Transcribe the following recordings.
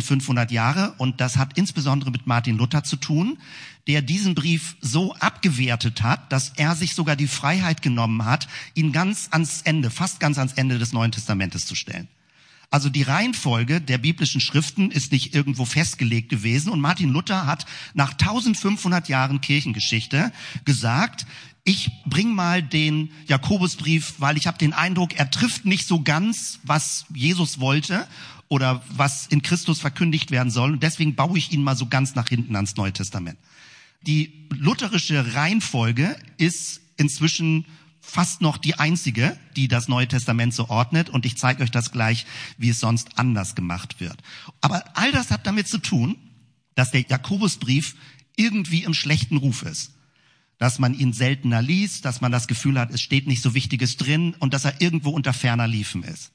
500 Jahre. Und das hat insbesondere mit Martin Luther zu tun, der diesen Brief so abgewertet hat, dass er sich sogar die Freiheit genommen hat, ihn ganz ans Ende, fast ganz ans Ende des Neuen Testamentes zu stellen. Also die Reihenfolge der biblischen Schriften ist nicht irgendwo festgelegt gewesen. Und Martin Luther hat nach 1500 Jahren Kirchengeschichte gesagt, ich bring mal den Jakobusbrief, weil ich habe den Eindruck, er trifft nicht so ganz, was Jesus wollte oder was in Christus verkündigt werden soll. Und deswegen baue ich ihn mal so ganz nach hinten ans Neue Testament. Die lutherische Reihenfolge ist inzwischen fast noch die einzige, die das Neue Testament so ordnet. Und ich zeige euch das gleich, wie es sonst anders gemacht wird. Aber all das hat damit zu tun, dass der Jakobusbrief irgendwie im schlechten Ruf ist. Dass man ihn seltener liest, dass man das Gefühl hat, es steht nicht so Wichtiges drin und dass er irgendwo unter ferner Liefen ist.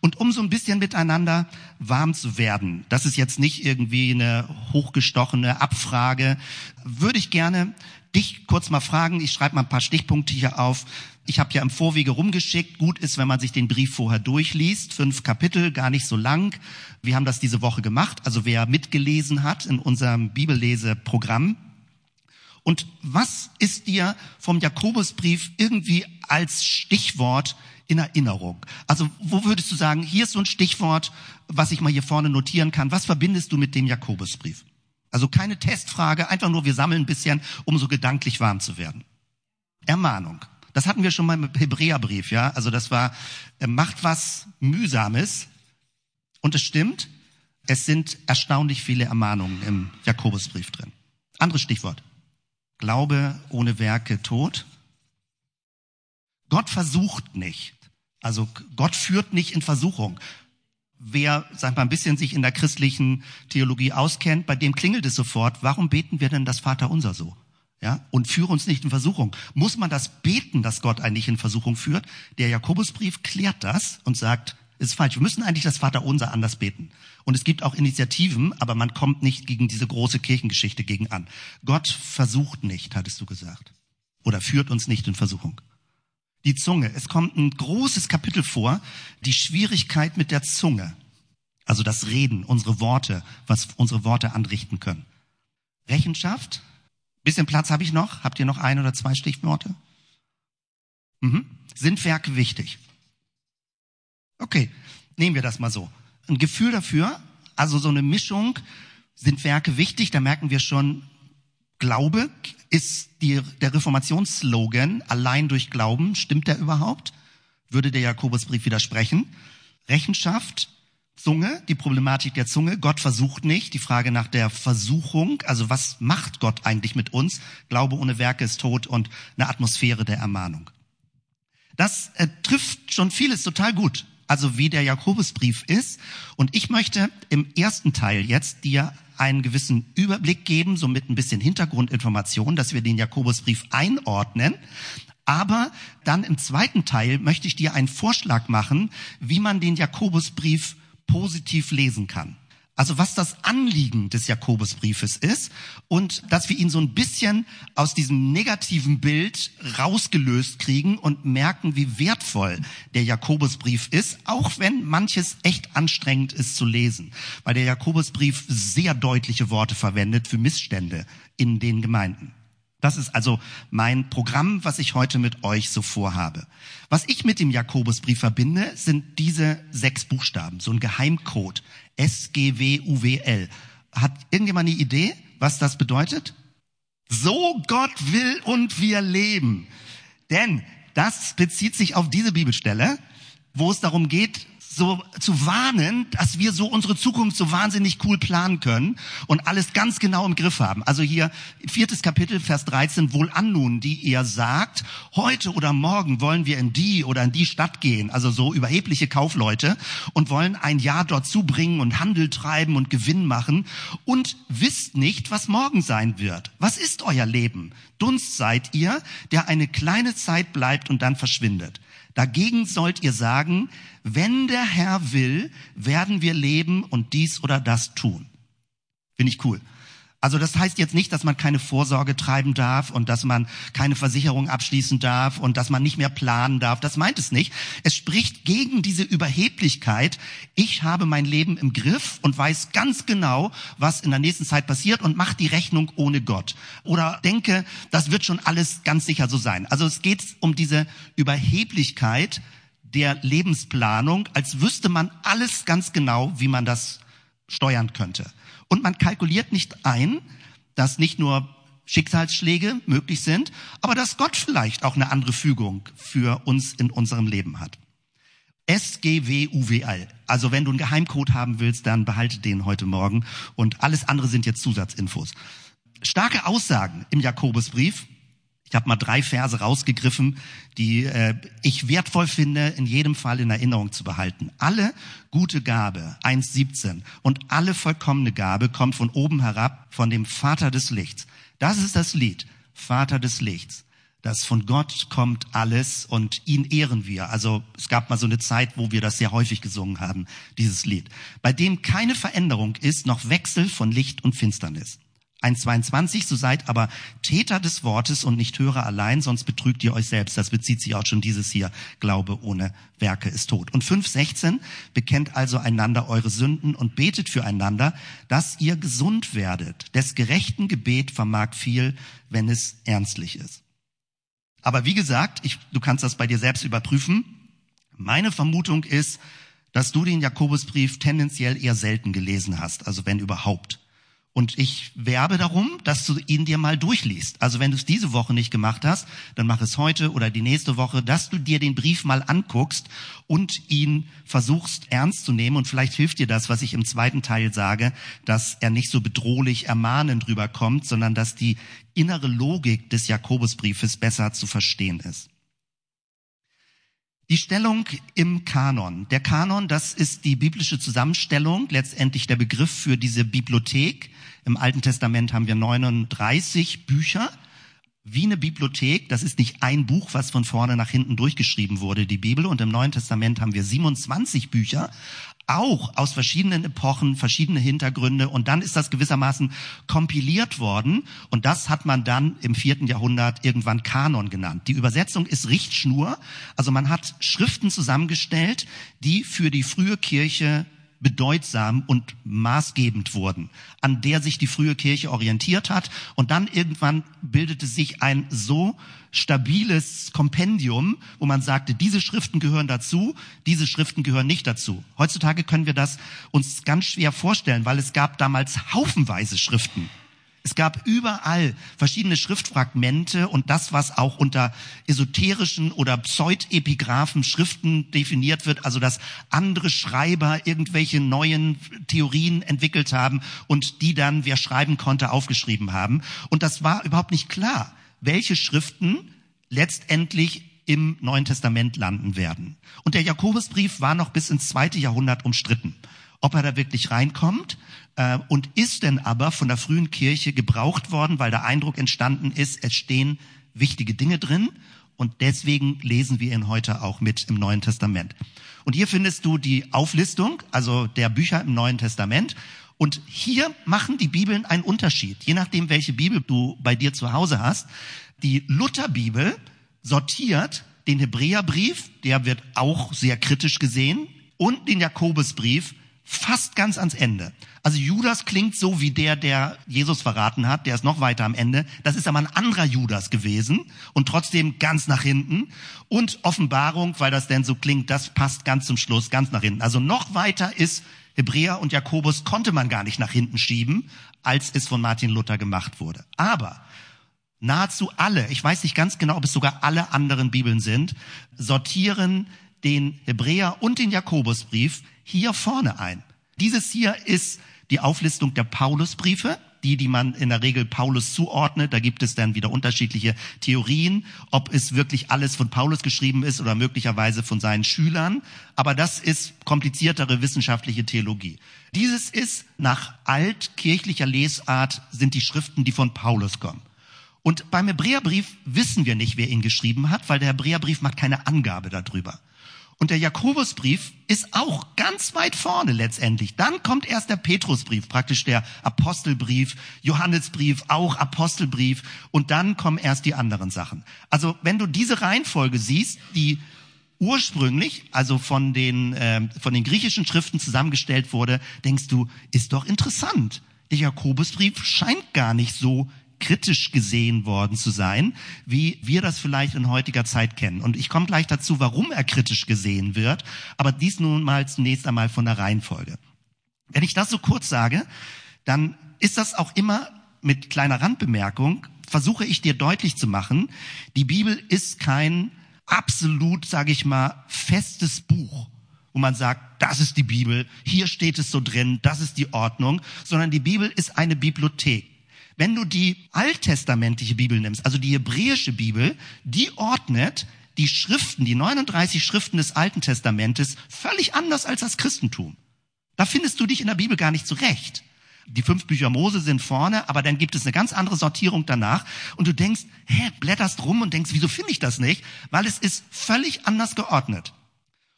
Und um so ein bisschen miteinander warm zu werden, das ist jetzt nicht irgendwie eine hochgestochene Abfrage, würde ich gerne dich kurz mal fragen. Ich schreibe mal ein paar Stichpunkte hier auf. Ich habe ja im Vorwege rumgeschickt. Gut ist, wenn man sich den Brief vorher durchliest. Fünf Kapitel, gar nicht so lang. Wir haben das diese Woche gemacht. Also wer mitgelesen hat in unserem Bibelleseprogramm. Und was ist dir vom Jakobusbrief irgendwie als Stichwort in Erinnerung? Also wo würdest du sagen, hier ist so ein Stichwort, was ich mal hier vorne notieren kann. Was verbindest du mit dem Jakobusbrief? Also keine Testfrage, einfach nur wir sammeln ein bisschen, um so gedanklich warm zu werden. Ermahnung. Das hatten wir schon mal im Hebräerbrief, ja. Also das war, äh, macht was Mühsames. Und es stimmt, es sind erstaunlich viele Ermahnungen im Jakobusbrief drin. Anderes Stichwort. Glaube ohne Werke tot. Gott versucht nicht. Also Gott führt nicht in Versuchung wer, sag mal, ein bisschen sich in der christlichen Theologie auskennt, bei dem klingelt es sofort, warum beten wir denn das Vaterunser so? Ja, und führe uns nicht in Versuchung. Muss man das beten, dass Gott eigentlich in Versuchung führt? Der Jakobusbrief klärt das und sagt, ist falsch. Wir müssen eigentlich das Vaterunser anders beten. Und es gibt auch Initiativen, aber man kommt nicht gegen diese große Kirchengeschichte gegen an. Gott versucht nicht, hattest du gesagt. Oder führt uns nicht in Versuchung die Zunge. Es kommt ein großes Kapitel vor, die Schwierigkeit mit der Zunge. Also das Reden, unsere Worte, was unsere Worte anrichten können. Rechenschaft. Bisschen Platz habe ich noch. Habt ihr noch ein oder zwei Stichworte? Mhm. Sind Werke wichtig? Okay, nehmen wir das mal so. Ein Gefühl dafür, also so eine Mischung, sind Werke wichtig, da merken wir schon, Glaube ist die, der Reformationsslogan, allein durch Glauben. Stimmt der überhaupt? Würde der Jakobusbrief widersprechen? Rechenschaft, Zunge, die Problematik der Zunge. Gott versucht nicht. Die Frage nach der Versuchung. Also was macht Gott eigentlich mit uns? Glaube ohne Werke ist tot und eine Atmosphäre der Ermahnung. Das äh, trifft schon vieles total gut. Also wie der Jakobusbrief ist. Und ich möchte im ersten Teil jetzt dir einen gewissen Überblick geben, so mit ein bisschen Hintergrundinformation, dass wir den Jakobusbrief einordnen. Aber dann im zweiten Teil möchte ich dir einen Vorschlag machen, wie man den Jakobusbrief positiv lesen kann. Also was das Anliegen des Jakobusbriefes ist und dass wir ihn so ein bisschen aus diesem negativen Bild rausgelöst kriegen und merken, wie wertvoll der Jakobusbrief ist, auch wenn manches echt anstrengend ist zu lesen, weil der Jakobusbrief sehr deutliche Worte verwendet für Missstände in den Gemeinden. Das ist also mein Programm, was ich heute mit euch so vorhabe. Was ich mit dem Jakobusbrief verbinde, sind diese sechs Buchstaben, so ein Geheimcode. S-G-W-U-W-L. Hat irgendjemand eine Idee, was das bedeutet? So Gott will und wir leben. Denn das bezieht sich auf diese Bibelstelle, wo es darum geht, so zu warnen, dass wir so unsere Zukunft so wahnsinnig cool planen können und alles ganz genau im Griff haben. Also hier viertes Kapitel, Vers 13, wohl an nun, die ihr sagt, heute oder morgen wollen wir in die oder in die Stadt gehen, also so überhebliche Kaufleute und wollen ein Jahr dort zubringen und Handel treiben und Gewinn machen und wisst nicht, was morgen sein wird. Was ist euer Leben? Dunst seid ihr, der eine kleine Zeit bleibt und dann verschwindet. Dagegen sollt ihr sagen, wenn der Herr will, werden wir leben und dies oder das tun. Finde ich cool. Also das heißt jetzt nicht, dass man keine Vorsorge treiben darf und dass man keine Versicherung abschließen darf und dass man nicht mehr planen darf. Das meint es nicht. Es spricht gegen diese Überheblichkeit. Ich habe mein Leben im Griff und weiß ganz genau, was in der nächsten Zeit passiert und mache die Rechnung ohne Gott. Oder denke, das wird schon alles ganz sicher so sein. Also es geht um diese Überheblichkeit der Lebensplanung, als wüsste man alles ganz genau, wie man das steuern könnte. Und man kalkuliert nicht ein, dass nicht nur Schicksalsschläge möglich sind, aber dass Gott vielleicht auch eine andere Fügung für uns in unserem Leben hat. SGWUWL. Also wenn du einen Geheimcode haben willst, dann behalte den heute Morgen und alles andere sind jetzt Zusatzinfos. Starke Aussagen im Jakobusbrief ich habe mal drei Verse rausgegriffen, die äh, ich wertvoll finde, in jedem Fall in Erinnerung zu behalten. Alle gute Gabe, 1.17, und alle vollkommene Gabe kommt von oben herab, von dem Vater des Lichts. Das ist das Lied, Vater des Lichts. Das von Gott kommt alles und ihn ehren wir. Also es gab mal so eine Zeit, wo wir das sehr häufig gesungen haben, dieses Lied. Bei dem keine Veränderung ist, noch Wechsel von Licht und Finsternis. 1,22, so seid aber Täter des Wortes und nicht Hörer allein, sonst betrügt ihr euch selbst. Das bezieht sich auch schon dieses hier. Glaube ohne Werke ist tot. Und 5,16, bekennt also einander eure Sünden und betet füreinander, dass ihr gesund werdet. Des gerechten Gebet vermag viel, wenn es ernstlich ist. Aber wie gesagt, ich, du kannst das bei dir selbst überprüfen. Meine Vermutung ist, dass du den Jakobusbrief tendenziell eher selten gelesen hast, also wenn überhaupt. Und ich werbe darum, dass du ihn dir mal durchliest. Also wenn du es diese Woche nicht gemacht hast, dann mach es heute oder die nächste Woche, dass du dir den Brief mal anguckst und ihn versuchst ernst zu nehmen. Und vielleicht hilft dir das, was ich im zweiten Teil sage, dass er nicht so bedrohlich ermahnend rüberkommt, sondern dass die innere Logik des Jakobusbriefes besser zu verstehen ist. Die Stellung im Kanon. Der Kanon, das ist die biblische Zusammenstellung, letztendlich der Begriff für diese Bibliothek. Im Alten Testament haben wir 39 Bücher. Wie eine Bibliothek, das ist nicht ein Buch, was von vorne nach hinten durchgeschrieben wurde, die Bibel. Und im Neuen Testament haben wir 27 Bücher, auch aus verschiedenen Epochen, verschiedene Hintergründe. Und dann ist das gewissermaßen kompiliert worden. Und das hat man dann im vierten Jahrhundert irgendwann Kanon genannt. Die Übersetzung ist Richtschnur. Also man hat Schriften zusammengestellt, die für die frühe Kirche bedeutsam und maßgebend wurden, an der sich die frühe Kirche orientiert hat. Und dann irgendwann bildete sich ein so stabiles Kompendium, wo man sagte, diese Schriften gehören dazu, diese Schriften gehören nicht dazu. Heutzutage können wir das uns ganz schwer vorstellen, weil es gab damals haufenweise Schriften. Es gab überall verschiedene Schriftfragmente und das, was auch unter esoterischen oder pseudepigraphen Schriften definiert wird, also dass andere Schreiber irgendwelche neuen Theorien entwickelt haben und die dann, wer schreiben konnte, aufgeschrieben haben. Und das war überhaupt nicht klar, welche Schriften letztendlich im Neuen Testament landen werden. Und der Jakobusbrief war noch bis ins zweite Jahrhundert umstritten ob er da wirklich reinkommt äh, und ist denn aber von der frühen Kirche gebraucht worden, weil der Eindruck entstanden ist, es stehen wichtige Dinge drin und deswegen lesen wir ihn heute auch mit im Neuen Testament. Und hier findest du die Auflistung, also der Bücher im Neuen Testament. Und hier machen die Bibeln einen Unterschied, je nachdem, welche Bibel du bei dir zu Hause hast. Die Lutherbibel sortiert den Hebräerbrief, der wird auch sehr kritisch gesehen, und den Jakobusbrief fast ganz ans Ende. Also Judas klingt so wie der, der Jesus verraten hat, der ist noch weiter am Ende. Das ist aber ein anderer Judas gewesen und trotzdem ganz nach hinten. Und Offenbarung, weil das denn so klingt, das passt ganz zum Schluss, ganz nach hinten. Also noch weiter ist Hebräer und Jakobus konnte man gar nicht nach hinten schieben, als es von Martin Luther gemacht wurde. Aber nahezu alle, ich weiß nicht ganz genau, ob es sogar alle anderen Bibeln sind, sortieren den Hebräer und den Jakobusbrief hier vorne ein. Dieses hier ist die Auflistung der Paulusbriefe, die, die man in der Regel Paulus zuordnet. Da gibt es dann wieder unterschiedliche Theorien, ob es wirklich alles von Paulus geschrieben ist oder möglicherweise von seinen Schülern. Aber das ist kompliziertere wissenschaftliche Theologie. Dieses ist nach altkirchlicher Lesart sind die Schriften, die von Paulus kommen. Und beim Hebräerbrief wissen wir nicht, wer ihn geschrieben hat, weil der Hebräerbrief macht keine Angabe darüber. Und der Jakobusbrief ist auch ganz weit vorne letztendlich. Dann kommt erst der Petrusbrief, praktisch der Apostelbrief, Johannesbrief, auch Apostelbrief. Und dann kommen erst die anderen Sachen. Also wenn du diese Reihenfolge siehst, die ursprünglich, also von den, äh, von den griechischen Schriften zusammengestellt wurde, denkst du, ist doch interessant. Der Jakobusbrief scheint gar nicht so kritisch gesehen worden zu sein, wie wir das vielleicht in heutiger Zeit kennen. Und ich komme gleich dazu, warum er kritisch gesehen wird, aber dies nun mal zunächst einmal von der Reihenfolge. Wenn ich das so kurz sage, dann ist das auch immer mit kleiner Randbemerkung, versuche ich dir deutlich zu machen, die Bibel ist kein absolut, sage ich mal, festes Buch, wo man sagt, das ist die Bibel, hier steht es so drin, das ist die Ordnung, sondern die Bibel ist eine Bibliothek. Wenn du die alttestamentliche Bibel nimmst, also die hebräische Bibel, die ordnet die Schriften, die 39 Schriften des Alten Testamentes völlig anders als das Christentum. Da findest du dich in der Bibel gar nicht zurecht. Die fünf Bücher Mose sind vorne, aber dann gibt es eine ganz andere Sortierung danach. Und du denkst, hä, blätterst rum und denkst, wieso finde ich das nicht? Weil es ist völlig anders geordnet.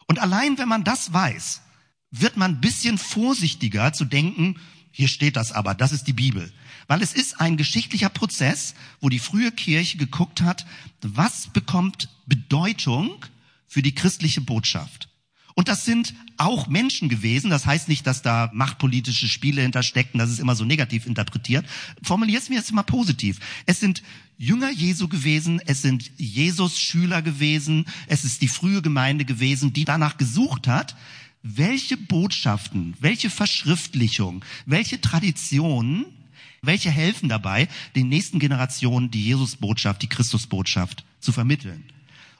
Und allein wenn man das weiß, wird man ein bisschen vorsichtiger zu denken, hier steht das aber, das ist die Bibel. Weil es ist ein geschichtlicher Prozess, wo die frühe Kirche geguckt hat, was bekommt Bedeutung für die christliche Botschaft. Und das sind auch Menschen gewesen. Das heißt nicht, dass da machtpolitische Spiele hintersteckten. Das ist immer so negativ interpretiert. Formulier es mir jetzt mal positiv. Es sind Jünger Jesu gewesen. Es sind Jesus Schüler gewesen. Es ist die frühe Gemeinde gewesen, die danach gesucht hat, welche Botschaften, welche Verschriftlichung, welche Traditionen welche helfen dabei, den nächsten Generationen die Jesusbotschaft, die Christusbotschaft zu vermitteln?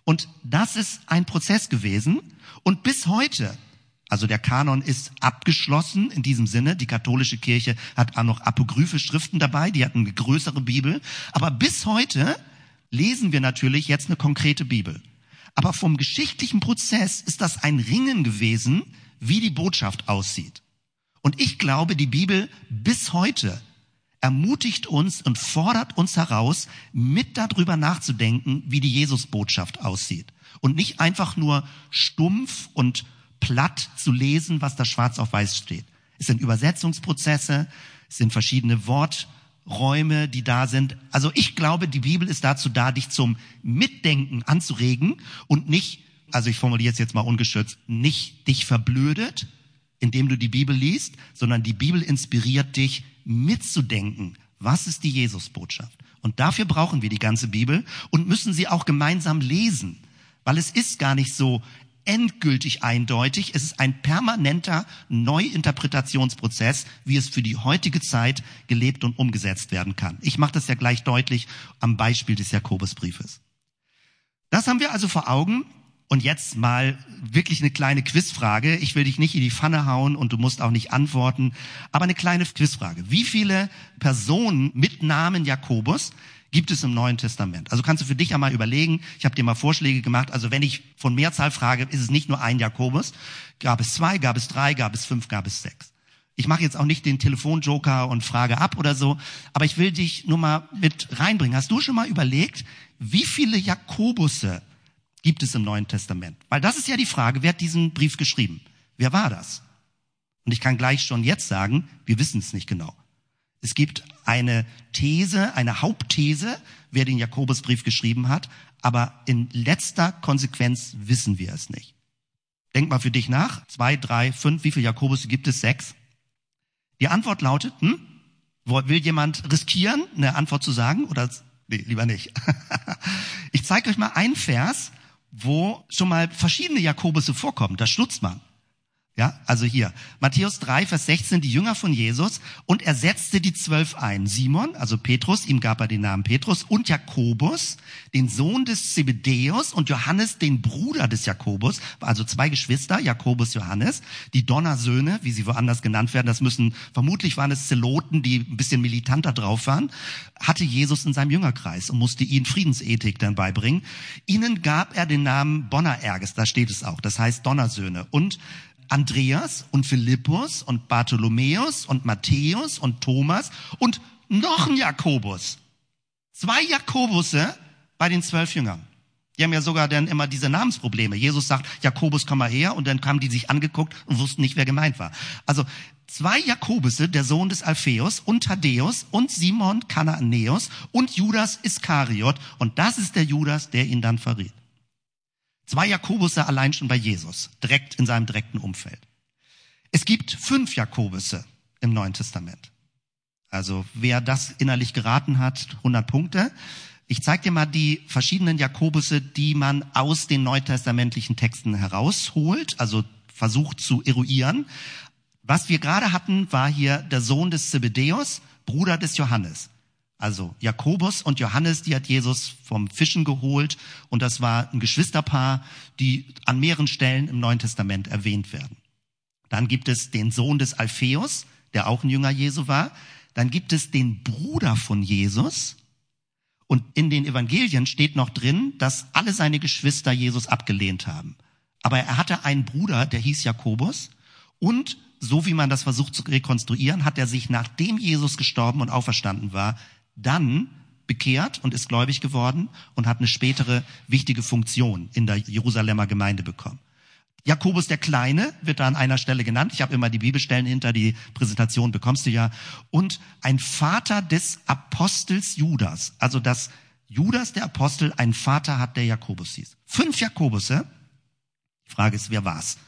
Und das ist ein Prozess gewesen. Und bis heute, also der Kanon ist abgeschlossen in diesem Sinne. Die katholische Kirche hat auch noch apokryphe Schriften dabei, die hatten eine größere Bibel. Aber bis heute lesen wir natürlich jetzt eine konkrete Bibel. Aber vom geschichtlichen Prozess ist das ein Ringen gewesen, wie die Botschaft aussieht. Und ich glaube, die Bibel bis heute ermutigt uns und fordert uns heraus, mit darüber nachzudenken, wie die Jesusbotschaft aussieht. Und nicht einfach nur stumpf und platt zu lesen, was da schwarz auf weiß steht. Es sind Übersetzungsprozesse, es sind verschiedene Worträume, die da sind. Also ich glaube, die Bibel ist dazu da, dich zum Mitdenken anzuregen und nicht, also ich formuliere es jetzt mal ungeschützt, nicht dich verblödet, indem du die Bibel liest, sondern die Bibel inspiriert dich, mitzudenken. Was ist die Jesusbotschaft? Und dafür brauchen wir die ganze Bibel und müssen sie auch gemeinsam lesen, weil es ist gar nicht so endgültig eindeutig. Es ist ein permanenter Neuinterpretationsprozess, wie es für die heutige Zeit gelebt und umgesetzt werden kann. Ich mache das ja gleich deutlich am Beispiel des Jakobusbriefes. Das haben wir also vor Augen und jetzt mal wirklich eine kleine Quizfrage. Ich will dich nicht in die Pfanne hauen und du musst auch nicht antworten, aber eine kleine Quizfrage. Wie viele Personen mit Namen Jakobus gibt es im Neuen Testament? Also kannst du für dich ja mal überlegen. Ich habe dir mal Vorschläge gemacht. Also wenn ich von Mehrzahl frage, ist es nicht nur ein Jakobus. Gab es zwei, gab es drei, gab es fünf, gab es sechs. Ich mache jetzt auch nicht den Telefonjoker und frage ab oder so, aber ich will dich nur mal mit reinbringen. Hast du schon mal überlegt, wie viele Jakobusse gibt es im Neuen Testament? Weil das ist ja die Frage, wer hat diesen Brief geschrieben? Wer war das? Und ich kann gleich schon jetzt sagen, wir wissen es nicht genau. Es gibt eine These, eine Hauptthese, wer den Jakobusbrief geschrieben hat, aber in letzter Konsequenz wissen wir es nicht. Denk mal für dich nach. Zwei, drei, fünf, wie viele Jakobus gibt es? Sechs. Die Antwort lautet, hm? Will jemand riskieren, eine Antwort zu sagen? Oder nee, lieber nicht. ich zeige euch mal einen Vers, wo schon mal verschiedene Jakobusse vorkommen. Da schlutzt man. Ja, also hier, Matthäus 3, Vers 16, die Jünger von Jesus, und er setzte die zwölf ein. Simon, also Petrus, ihm gab er den Namen Petrus, und Jakobus, den Sohn des Zebedäus, und Johannes, den Bruder des Jakobus, also zwei Geschwister, Jakobus, Johannes, die Donnersöhne, wie sie woanders genannt werden, das müssen, vermutlich waren es Zeloten, die ein bisschen militanter drauf waren, hatte Jesus in seinem Jüngerkreis und musste ihnen Friedensethik dann beibringen. Ihnen gab er den Namen Bonnererges, da steht es auch, das heißt Donnersöhne, und Andreas und Philippus und Bartholomäus und Matthäus und Thomas und noch ein Jakobus. Zwei Jakobusse bei den zwölf Jüngern. Die haben ja sogar dann immer diese Namensprobleme. Jesus sagt, Jakobus, komm mal her, und dann kamen die sich angeguckt und wussten nicht, wer gemeint war. Also zwei Jakobusse, der Sohn des Alpheus und Thaddäus und Simon Kanaanäus und Judas Iskariot. Und das ist der Judas, der ihn dann verriet. Zwei Jakobusse allein schon bei Jesus, direkt in seinem direkten Umfeld. Es gibt fünf Jakobusse im Neuen Testament. Also wer das innerlich geraten hat, 100 Punkte. Ich zeige dir mal die verschiedenen Jakobusse, die man aus den neutestamentlichen Texten herausholt, also versucht zu eruieren. Was wir gerade hatten, war hier der Sohn des Zebedäus, Bruder des Johannes. Also Jakobus und Johannes, die hat Jesus vom Fischen geholt und das war ein Geschwisterpaar, die an mehreren Stellen im Neuen Testament erwähnt werden. Dann gibt es den Sohn des Alpheus, der auch ein Jünger Jesu war. Dann gibt es den Bruder von Jesus. Und in den Evangelien steht noch drin, dass alle seine Geschwister Jesus abgelehnt haben. Aber er hatte einen Bruder, der hieß Jakobus. Und so wie man das versucht zu rekonstruieren, hat er sich, nachdem Jesus gestorben und auferstanden war, dann bekehrt und ist gläubig geworden und hat eine spätere wichtige Funktion in der Jerusalemer Gemeinde bekommen. Jakobus der Kleine wird da an einer Stelle genannt. Ich habe immer die Bibelstellen hinter die Präsentation, bekommst du ja. Und ein Vater des Apostels Judas. Also dass Judas der Apostel einen Vater hat, der Jakobus hieß. Fünf Jakobusse. Die Frage ist, wer war's?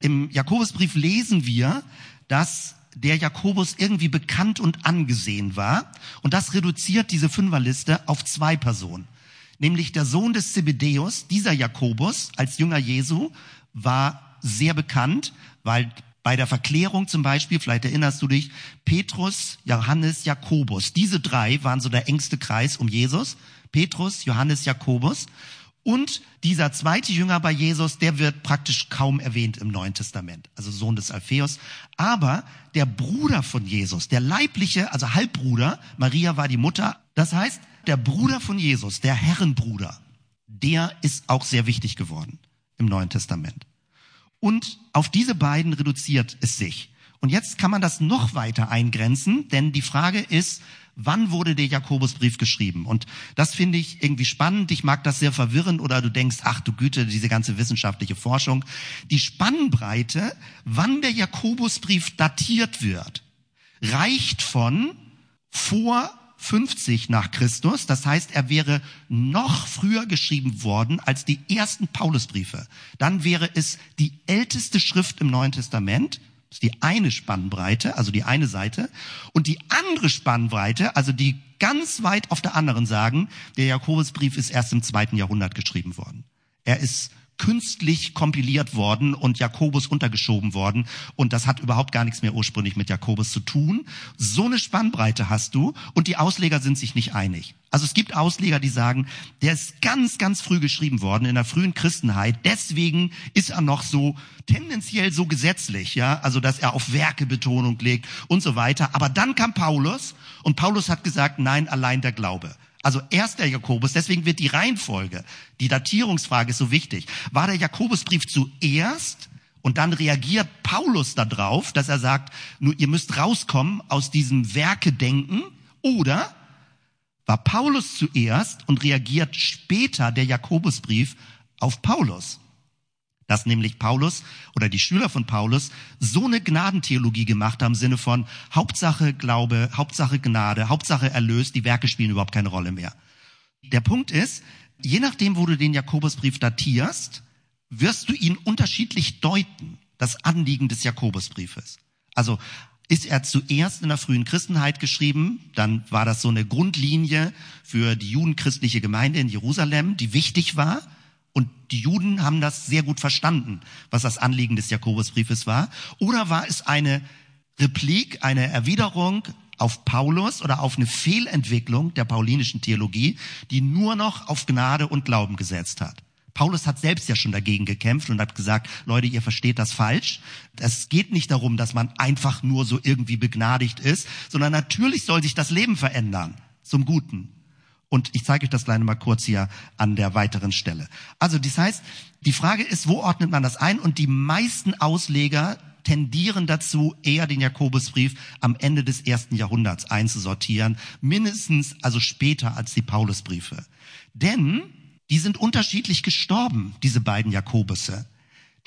Im Jakobusbrief lesen wir, dass der Jakobus irgendwie bekannt und angesehen war. Und das reduziert diese Fünferliste auf zwei Personen. Nämlich der Sohn des Zebedäus, dieser Jakobus als Jünger Jesu, war sehr bekannt, weil bei der Verklärung zum Beispiel, vielleicht erinnerst du dich, Petrus, Johannes, Jakobus, diese drei waren so der engste Kreis um Jesus. Petrus, Johannes, Jakobus. Und dieser zweite Jünger bei Jesus, der wird praktisch kaum erwähnt im Neuen Testament, also Sohn des Alpheus. Aber der Bruder von Jesus, der leibliche, also Halbbruder, Maria war die Mutter, das heißt, der Bruder von Jesus, der Herrenbruder, der ist auch sehr wichtig geworden im Neuen Testament. Und auf diese beiden reduziert es sich. Und jetzt kann man das noch weiter eingrenzen, denn die Frage ist, wann wurde der Jakobusbrief geschrieben? Und das finde ich irgendwie spannend. Ich mag das sehr verwirren oder du denkst, ach du Güte, diese ganze wissenschaftliche Forschung. Die Spannbreite, wann der Jakobusbrief datiert wird, reicht von vor 50 nach Christus. Das heißt, er wäre noch früher geschrieben worden als die ersten Paulusbriefe. Dann wäre es die älteste Schrift im Neuen Testament. Das ist die eine Spannbreite, also die eine Seite. Und die andere Spannbreite, also die ganz weit auf der anderen sagen, der Jakobusbrief ist erst im zweiten Jahrhundert geschrieben worden. Er ist künstlich kompiliert worden und Jakobus untergeschoben worden. Und das hat überhaupt gar nichts mehr ursprünglich mit Jakobus zu tun. So eine Spannbreite hast du und die Ausleger sind sich nicht einig. Also es gibt Ausleger, die sagen, der ist ganz, ganz früh geschrieben worden in der frühen Christenheit. Deswegen ist er noch so tendenziell so gesetzlich, ja, also dass er auf Werkebetonung legt und so weiter. Aber dann kam Paulus und Paulus hat gesagt, nein, allein der Glaube. Also erst der Jakobus, deswegen wird die Reihenfolge, die Datierungsfrage ist so wichtig. War der Jakobusbrief zuerst und dann reagiert Paulus darauf, dass er sagt, nur ihr müsst rauskommen aus diesem Werkedenken oder war Paulus zuerst und reagiert später der Jakobusbrief auf Paulus? Dass nämlich Paulus oder die Schüler von Paulus so eine Gnadentheologie gemacht haben im Sinne von Hauptsache Glaube, Hauptsache Gnade, Hauptsache Erlös, die Werke spielen überhaupt keine Rolle mehr. Der Punkt ist, je nachdem, wo du den Jakobusbrief datierst, wirst du ihn unterschiedlich deuten, das Anliegen des Jakobusbriefes. Also ist er zuerst in der frühen Christenheit geschrieben, dann war das so eine Grundlinie für die judenchristliche Gemeinde in Jerusalem, die wichtig war. Und die Juden haben das sehr gut verstanden, was das Anliegen des Jakobusbriefes war. Oder war es eine Replik, eine Erwiderung auf Paulus oder auf eine Fehlentwicklung der paulinischen Theologie, die nur noch auf Gnade und Glauben gesetzt hat? Paulus hat selbst ja schon dagegen gekämpft und hat gesagt, Leute, ihr versteht das falsch. Es geht nicht darum, dass man einfach nur so irgendwie begnadigt ist, sondern natürlich soll sich das Leben verändern zum Guten. Und ich zeige euch das kleine mal kurz hier an der weiteren Stelle. Also das heißt, die Frage ist, wo ordnet man das ein? Und die meisten Ausleger tendieren dazu, eher den Jakobusbrief am Ende des ersten Jahrhunderts einzusortieren, mindestens also später als die Paulusbriefe. Denn die sind unterschiedlich gestorben, diese beiden Jakobusse.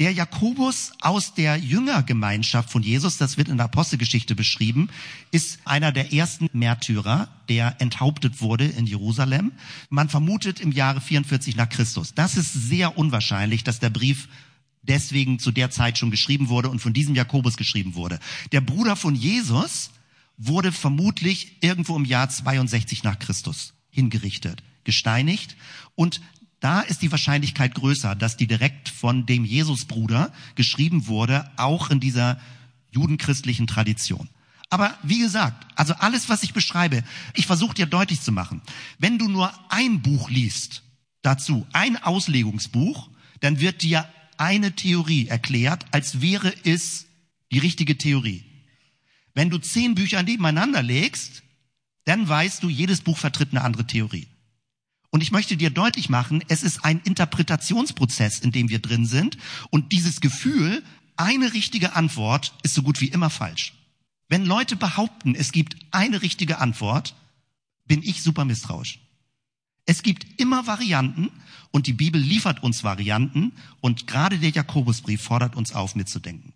Der Jakobus aus der Jüngergemeinschaft von Jesus, das wird in der Apostelgeschichte beschrieben, ist einer der ersten Märtyrer, der enthauptet wurde in Jerusalem. Man vermutet im Jahre 44 nach Christus. Das ist sehr unwahrscheinlich, dass der Brief deswegen zu der Zeit schon geschrieben wurde und von diesem Jakobus geschrieben wurde. Der Bruder von Jesus wurde vermutlich irgendwo im Jahr 62 nach Christus hingerichtet, gesteinigt und da ist die Wahrscheinlichkeit größer, dass die direkt von dem Jesusbruder geschrieben wurde, auch in dieser judenchristlichen Tradition. Aber wie gesagt, also alles, was ich beschreibe, ich versuche dir deutlich zu machen. Wenn du nur ein Buch liest dazu, ein Auslegungsbuch, dann wird dir eine Theorie erklärt, als wäre es die richtige Theorie. Wenn du zehn Bücher nebeneinander legst, dann weißt du, jedes Buch vertritt eine andere Theorie. Und ich möchte dir deutlich machen, es ist ein Interpretationsprozess, in dem wir drin sind. Und dieses Gefühl, eine richtige Antwort ist so gut wie immer falsch. Wenn Leute behaupten, es gibt eine richtige Antwort, bin ich super misstrauisch. Es gibt immer Varianten und die Bibel liefert uns Varianten und gerade der Jakobusbrief fordert uns auf, mitzudenken.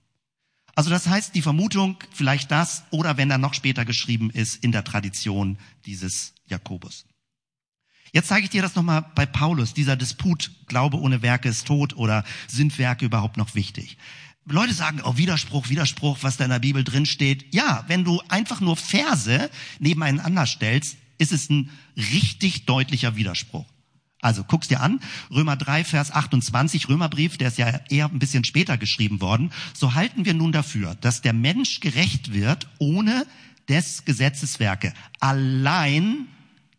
Also das heißt, die Vermutung, vielleicht das oder wenn er noch später geschrieben ist, in der Tradition dieses Jakobus. Jetzt zeige ich dir das nochmal bei Paulus, dieser Disput, Glaube ohne Werke ist tot oder sind Werke überhaupt noch wichtig? Leute sagen, oh, Widerspruch, Widerspruch, was da in der Bibel drin steht. Ja, wenn du einfach nur Verse nebeneinander stellst, ist es ein richtig deutlicher Widerspruch. Also guck's dir an, Römer 3, Vers 28, Römerbrief, der ist ja eher ein bisschen später geschrieben worden. So halten wir nun dafür, dass der Mensch gerecht wird ohne des Gesetzes Werke, allein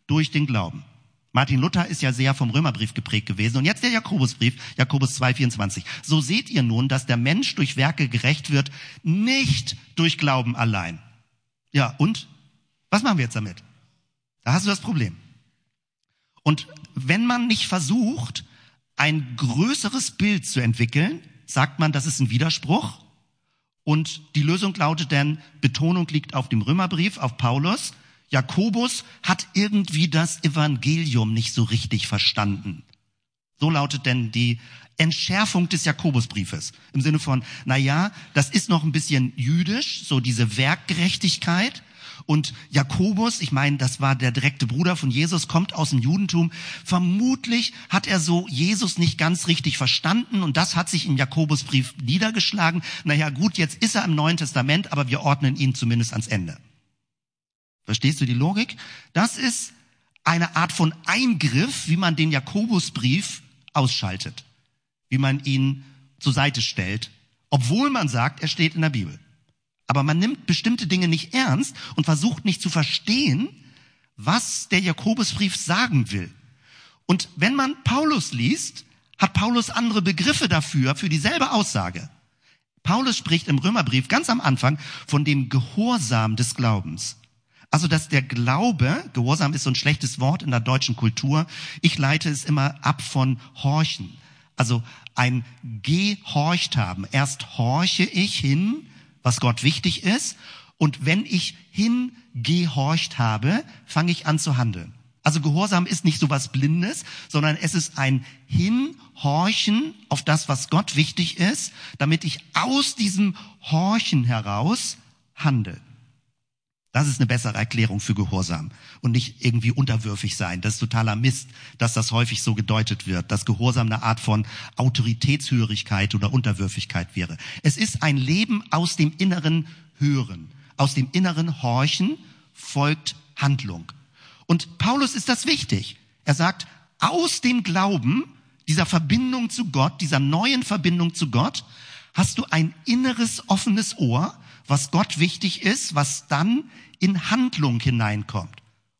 durch den Glauben. Martin Luther ist ja sehr vom Römerbrief geprägt gewesen. Und jetzt der Jakobusbrief, Jakobus 2, 24. So seht ihr nun, dass der Mensch durch Werke gerecht wird, nicht durch Glauben allein. Ja, und? Was machen wir jetzt damit? Da hast du das Problem. Und wenn man nicht versucht, ein größeres Bild zu entwickeln, sagt man, das ist ein Widerspruch. Und die Lösung lautet dann, Betonung liegt auf dem Römerbrief, auf Paulus. Jakobus hat irgendwie das Evangelium nicht so richtig verstanden. So lautet denn die Entschärfung des Jakobusbriefes. Im Sinne von, na ja, das ist noch ein bisschen jüdisch, so diese Werkgerechtigkeit. Und Jakobus, ich meine, das war der direkte Bruder von Jesus, kommt aus dem Judentum. Vermutlich hat er so Jesus nicht ganz richtig verstanden und das hat sich im Jakobusbrief niedergeschlagen. Naja, gut, jetzt ist er im Neuen Testament, aber wir ordnen ihn zumindest ans Ende. Verstehst du die Logik? Das ist eine Art von Eingriff, wie man den Jakobusbrief ausschaltet, wie man ihn zur Seite stellt, obwohl man sagt, er steht in der Bibel. Aber man nimmt bestimmte Dinge nicht ernst und versucht nicht zu verstehen, was der Jakobusbrief sagen will. Und wenn man Paulus liest, hat Paulus andere Begriffe dafür, für dieselbe Aussage. Paulus spricht im Römerbrief ganz am Anfang von dem Gehorsam des Glaubens. Also, dass der Glaube, Gehorsam ist so ein schlechtes Wort in der deutschen Kultur, ich leite es immer ab von Horchen. Also ein Gehorcht haben. Erst horche ich hin, was Gott wichtig ist. Und wenn ich hingehorcht habe, fange ich an zu handeln. Also Gehorsam ist nicht so was Blindes, sondern es ist ein Hinhorchen auf das, was Gott wichtig ist, damit ich aus diesem Horchen heraus handle. Das ist eine bessere Erklärung für Gehorsam und nicht irgendwie unterwürfig sein. Das ist totaler Mist, dass das häufig so gedeutet wird, dass Gehorsam eine Art von Autoritätshörigkeit oder Unterwürfigkeit wäre. Es ist ein Leben aus dem inneren Hören, aus dem inneren Horchen folgt Handlung. Und Paulus ist das wichtig. Er sagt, aus dem Glauben, dieser Verbindung zu Gott, dieser neuen Verbindung zu Gott, hast du ein inneres offenes Ohr, was Gott wichtig ist, was dann in Handlung hineinkommt.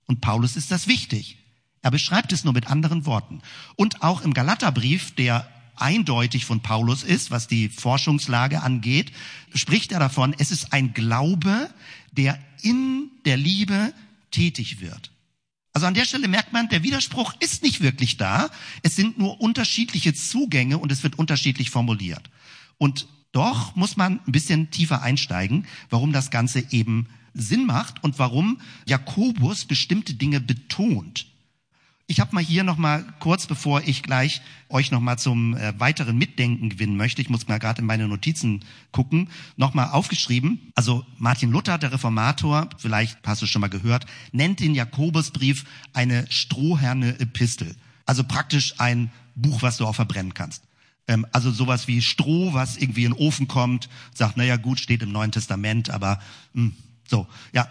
Und Paulus ist das wichtig. Er beschreibt es nur mit anderen Worten. Und auch im Galaterbrief, der eindeutig von Paulus ist, was die Forschungslage angeht, spricht er davon, es ist ein Glaube, der in der Liebe tätig wird. Also an der Stelle merkt man, der Widerspruch ist nicht wirklich da. Es sind nur unterschiedliche Zugänge und es wird unterschiedlich formuliert. Und doch muss man ein bisschen tiefer einsteigen, warum das Ganze eben Sinn macht und warum Jakobus bestimmte Dinge betont. Ich habe mal hier noch mal kurz, bevor ich gleich euch noch mal zum äh, weiteren Mitdenken gewinnen möchte, ich muss mal gerade in meine Notizen gucken, noch mal aufgeschrieben. Also Martin Luther, der Reformator, vielleicht hast du schon mal gehört, nennt den Jakobusbrief eine strohherne Epistel. Also praktisch ein Buch, was du auch verbrennen kannst. Ähm, also sowas wie Stroh, was irgendwie in den Ofen kommt, sagt, naja gut, steht im Neuen Testament, aber mh, hm, so, ja.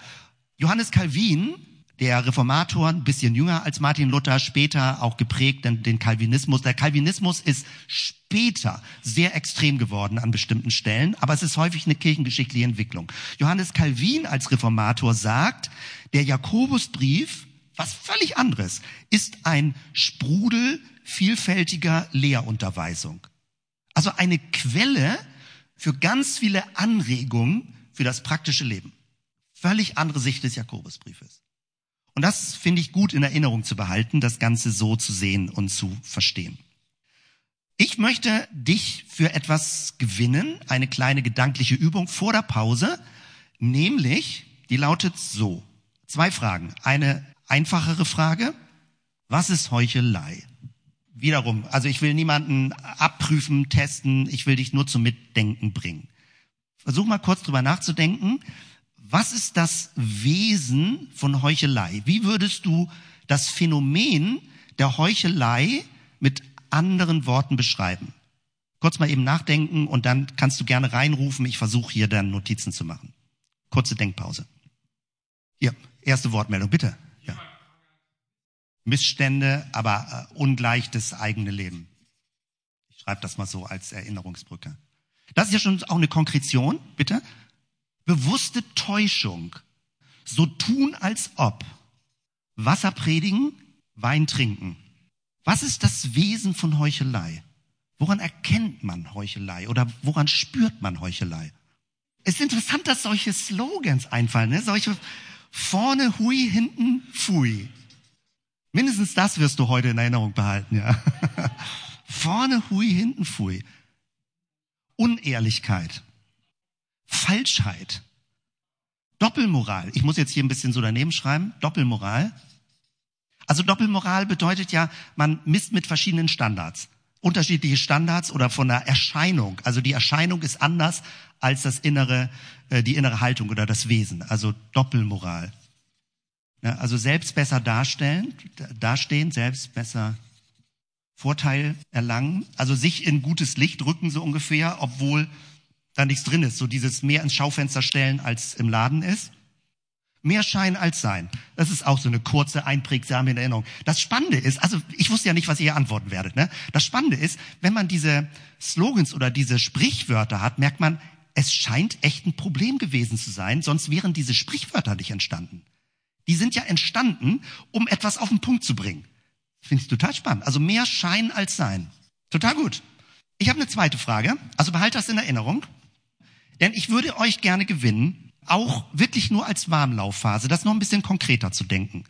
Johannes Calvin der Reformator, ein bisschen jünger als Martin Luther, später auch geprägt den, den Calvinismus. Der Calvinismus ist später sehr extrem geworden an bestimmten Stellen, aber es ist häufig eine kirchengeschichtliche Entwicklung. Johannes Calvin als Reformator sagt, der Jakobusbrief, was völlig anderes, ist ein Sprudel vielfältiger Lehrunterweisung. Also eine Quelle für ganz viele Anregungen für das praktische Leben. Völlig andere Sicht des Jakobusbriefes. Und das finde ich gut in Erinnerung zu behalten, das Ganze so zu sehen und zu verstehen. Ich möchte dich für etwas gewinnen, eine kleine gedankliche Übung vor der Pause, nämlich, die lautet so. Zwei Fragen. Eine einfachere Frage. Was ist Heuchelei? Wiederum, also ich will niemanden abprüfen, testen, ich will dich nur zum Mitdenken bringen. Versuch mal kurz drüber nachzudenken was ist das Wesen von Heuchelei? Wie würdest du das Phänomen der Heuchelei mit anderen Worten beschreiben? Kurz mal eben nachdenken und dann kannst du gerne reinrufen. Ich versuche hier dann Notizen zu machen. Kurze Denkpause. Hier, erste Wortmeldung, bitte. Missstände, aber äh, ungleich das eigene Leben. Ich schreibe das mal so als Erinnerungsbrücke. Das ist ja schon auch eine Konkretion, bitte bewusste Täuschung, so tun als ob, Wasser predigen, Wein trinken. Was ist das Wesen von Heuchelei? Woran erkennt man Heuchelei oder woran spürt man Heuchelei? Es ist interessant, dass solche Slogans einfallen, ne? solche vorne hui, hinten fui. Mindestens das wirst du heute in Erinnerung behalten, ja. vorne hui, hinten fui. Unehrlichkeit. Falschheit, Doppelmoral. Ich muss jetzt hier ein bisschen so daneben schreiben. Doppelmoral. Also Doppelmoral bedeutet ja, man misst mit verschiedenen Standards. Unterschiedliche Standards oder von der Erscheinung. Also die Erscheinung ist anders als das innere, äh, die innere Haltung oder das Wesen. Also Doppelmoral. Also selbst besser darstellen, dastehen, selbst besser Vorteil erlangen. Also sich in gutes Licht rücken so ungefähr, obwohl da nichts drin ist, so dieses mehr ins Schaufenster stellen, als im Laden ist. Mehr Schein als Sein. Das ist auch so eine kurze, einprägsame Erinnerung. Das Spannende ist, also ich wusste ja nicht, was ihr antworten werdet. Ne? Das Spannende ist, wenn man diese Slogans oder diese Sprichwörter hat, merkt man, es scheint echt ein Problem gewesen zu sein, sonst wären diese Sprichwörter nicht entstanden. Die sind ja entstanden, um etwas auf den Punkt zu bringen. Finde ich total spannend. Also mehr Schein als Sein. Total gut. Ich habe eine zweite Frage. Also behalte das in Erinnerung. Denn ich würde euch gerne gewinnen, auch wirklich nur als Warmlaufphase, das noch ein bisschen konkreter zu denken.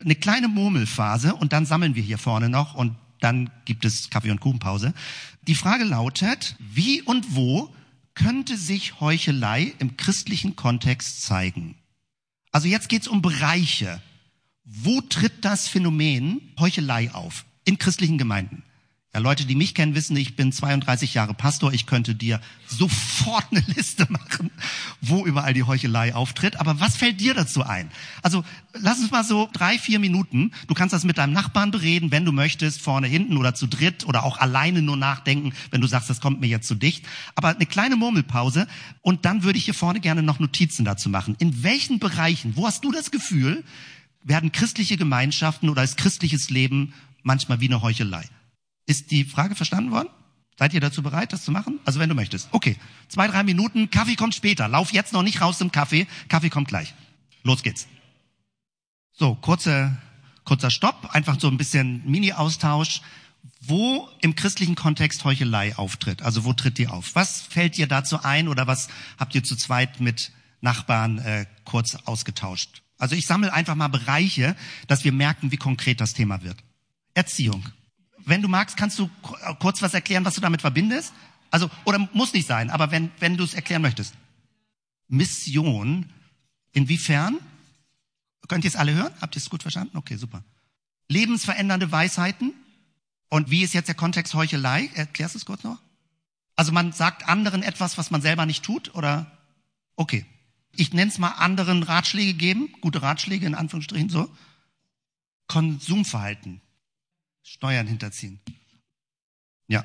Eine kleine Murmelphase und dann sammeln wir hier vorne noch und dann gibt es Kaffee- und Kuchenpause. Die Frage lautet, wie und wo könnte sich Heuchelei im christlichen Kontext zeigen? Also jetzt geht's um Bereiche. Wo tritt das Phänomen Heuchelei auf in christlichen Gemeinden? Ja, Leute, die mich kennen, wissen, ich bin 32 Jahre Pastor. Ich könnte dir sofort eine Liste machen, wo überall die Heuchelei auftritt. Aber was fällt dir dazu ein? Also lass uns mal so drei, vier Minuten. Du kannst das mit deinem Nachbarn bereden, wenn du möchtest, vorne, hinten oder zu dritt oder auch alleine nur nachdenken, wenn du sagst, das kommt mir jetzt zu dicht. Aber eine kleine Murmelpause und dann würde ich hier vorne gerne noch Notizen dazu machen. In welchen Bereichen, wo hast du das Gefühl, werden christliche Gemeinschaften oder ist christliches Leben manchmal wie eine Heuchelei? Ist die Frage verstanden worden? Seid ihr dazu bereit, das zu machen? Also wenn du möchtest. Okay, zwei, drei Minuten. Kaffee kommt später. Lauf jetzt noch nicht raus zum Kaffee. Kaffee kommt gleich. Los geht's. So, kurze, kurzer Stopp. Einfach so ein bisschen Mini-Austausch. Wo im christlichen Kontext Heuchelei auftritt? Also wo tritt die auf? Was fällt dir dazu ein oder was habt ihr zu zweit mit Nachbarn äh, kurz ausgetauscht? Also ich sammle einfach mal Bereiche, dass wir merken, wie konkret das Thema wird. Erziehung wenn du magst, kannst du kurz was erklären, was du damit verbindest? Also, oder muss nicht sein, aber wenn, wenn du es erklären möchtest. Mission, inwiefern? Könnt ihr es alle hören? Habt ihr es gut verstanden? Okay, super. Lebensverändernde Weisheiten. Und wie ist jetzt der Kontext Heuchelei? Erklärst du es kurz noch? Also man sagt anderen etwas, was man selber nicht tut, oder? Okay. Ich nenne es mal anderen Ratschläge geben, gute Ratschläge in Anführungsstrichen so. Konsumverhalten. Steuern hinterziehen. Ja.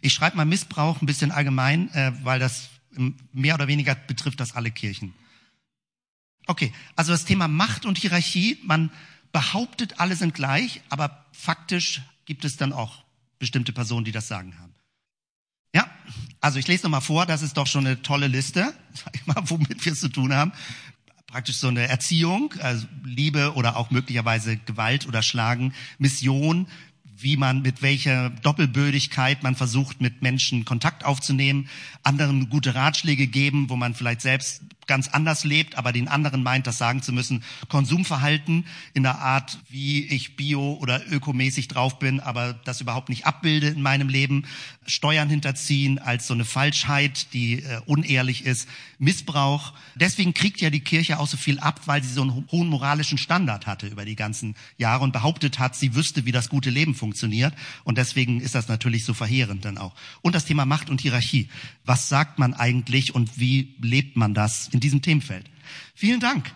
Ich schreibe mal Missbrauch ein bisschen allgemein, äh, weil das mehr oder weniger betrifft das alle Kirchen. Okay, also das Thema Macht und Hierarchie, man behauptet, alle sind gleich, aber faktisch gibt es dann auch bestimmte Personen, die das Sagen haben. Ja, also ich lese nochmal vor, das ist doch schon eine tolle Liste, sag ich mal, womit wir es zu tun haben. Praktisch so eine Erziehung, also Liebe oder auch möglicherweise Gewalt oder Schlagen, Mission, wie man mit welcher Doppelbödigkeit man versucht, mit Menschen Kontakt aufzunehmen, anderen gute Ratschläge geben, wo man vielleicht selbst ganz anders lebt, aber den anderen meint, das sagen zu müssen, Konsumverhalten in der Art, wie ich bio oder ökomäßig drauf bin, aber das überhaupt nicht abbilde in meinem Leben, Steuern hinterziehen als so eine Falschheit, die äh, unehrlich ist, Missbrauch. Deswegen kriegt ja die Kirche auch so viel ab, weil sie so einen hohen moralischen Standard hatte über die ganzen Jahre und behauptet hat, sie wüsste, wie das gute Leben funktioniert. Und deswegen ist das natürlich so verheerend dann auch. Und das Thema Macht und Hierarchie. Was sagt man eigentlich und wie lebt man das in diesem Themenfeld. Vielen Dank.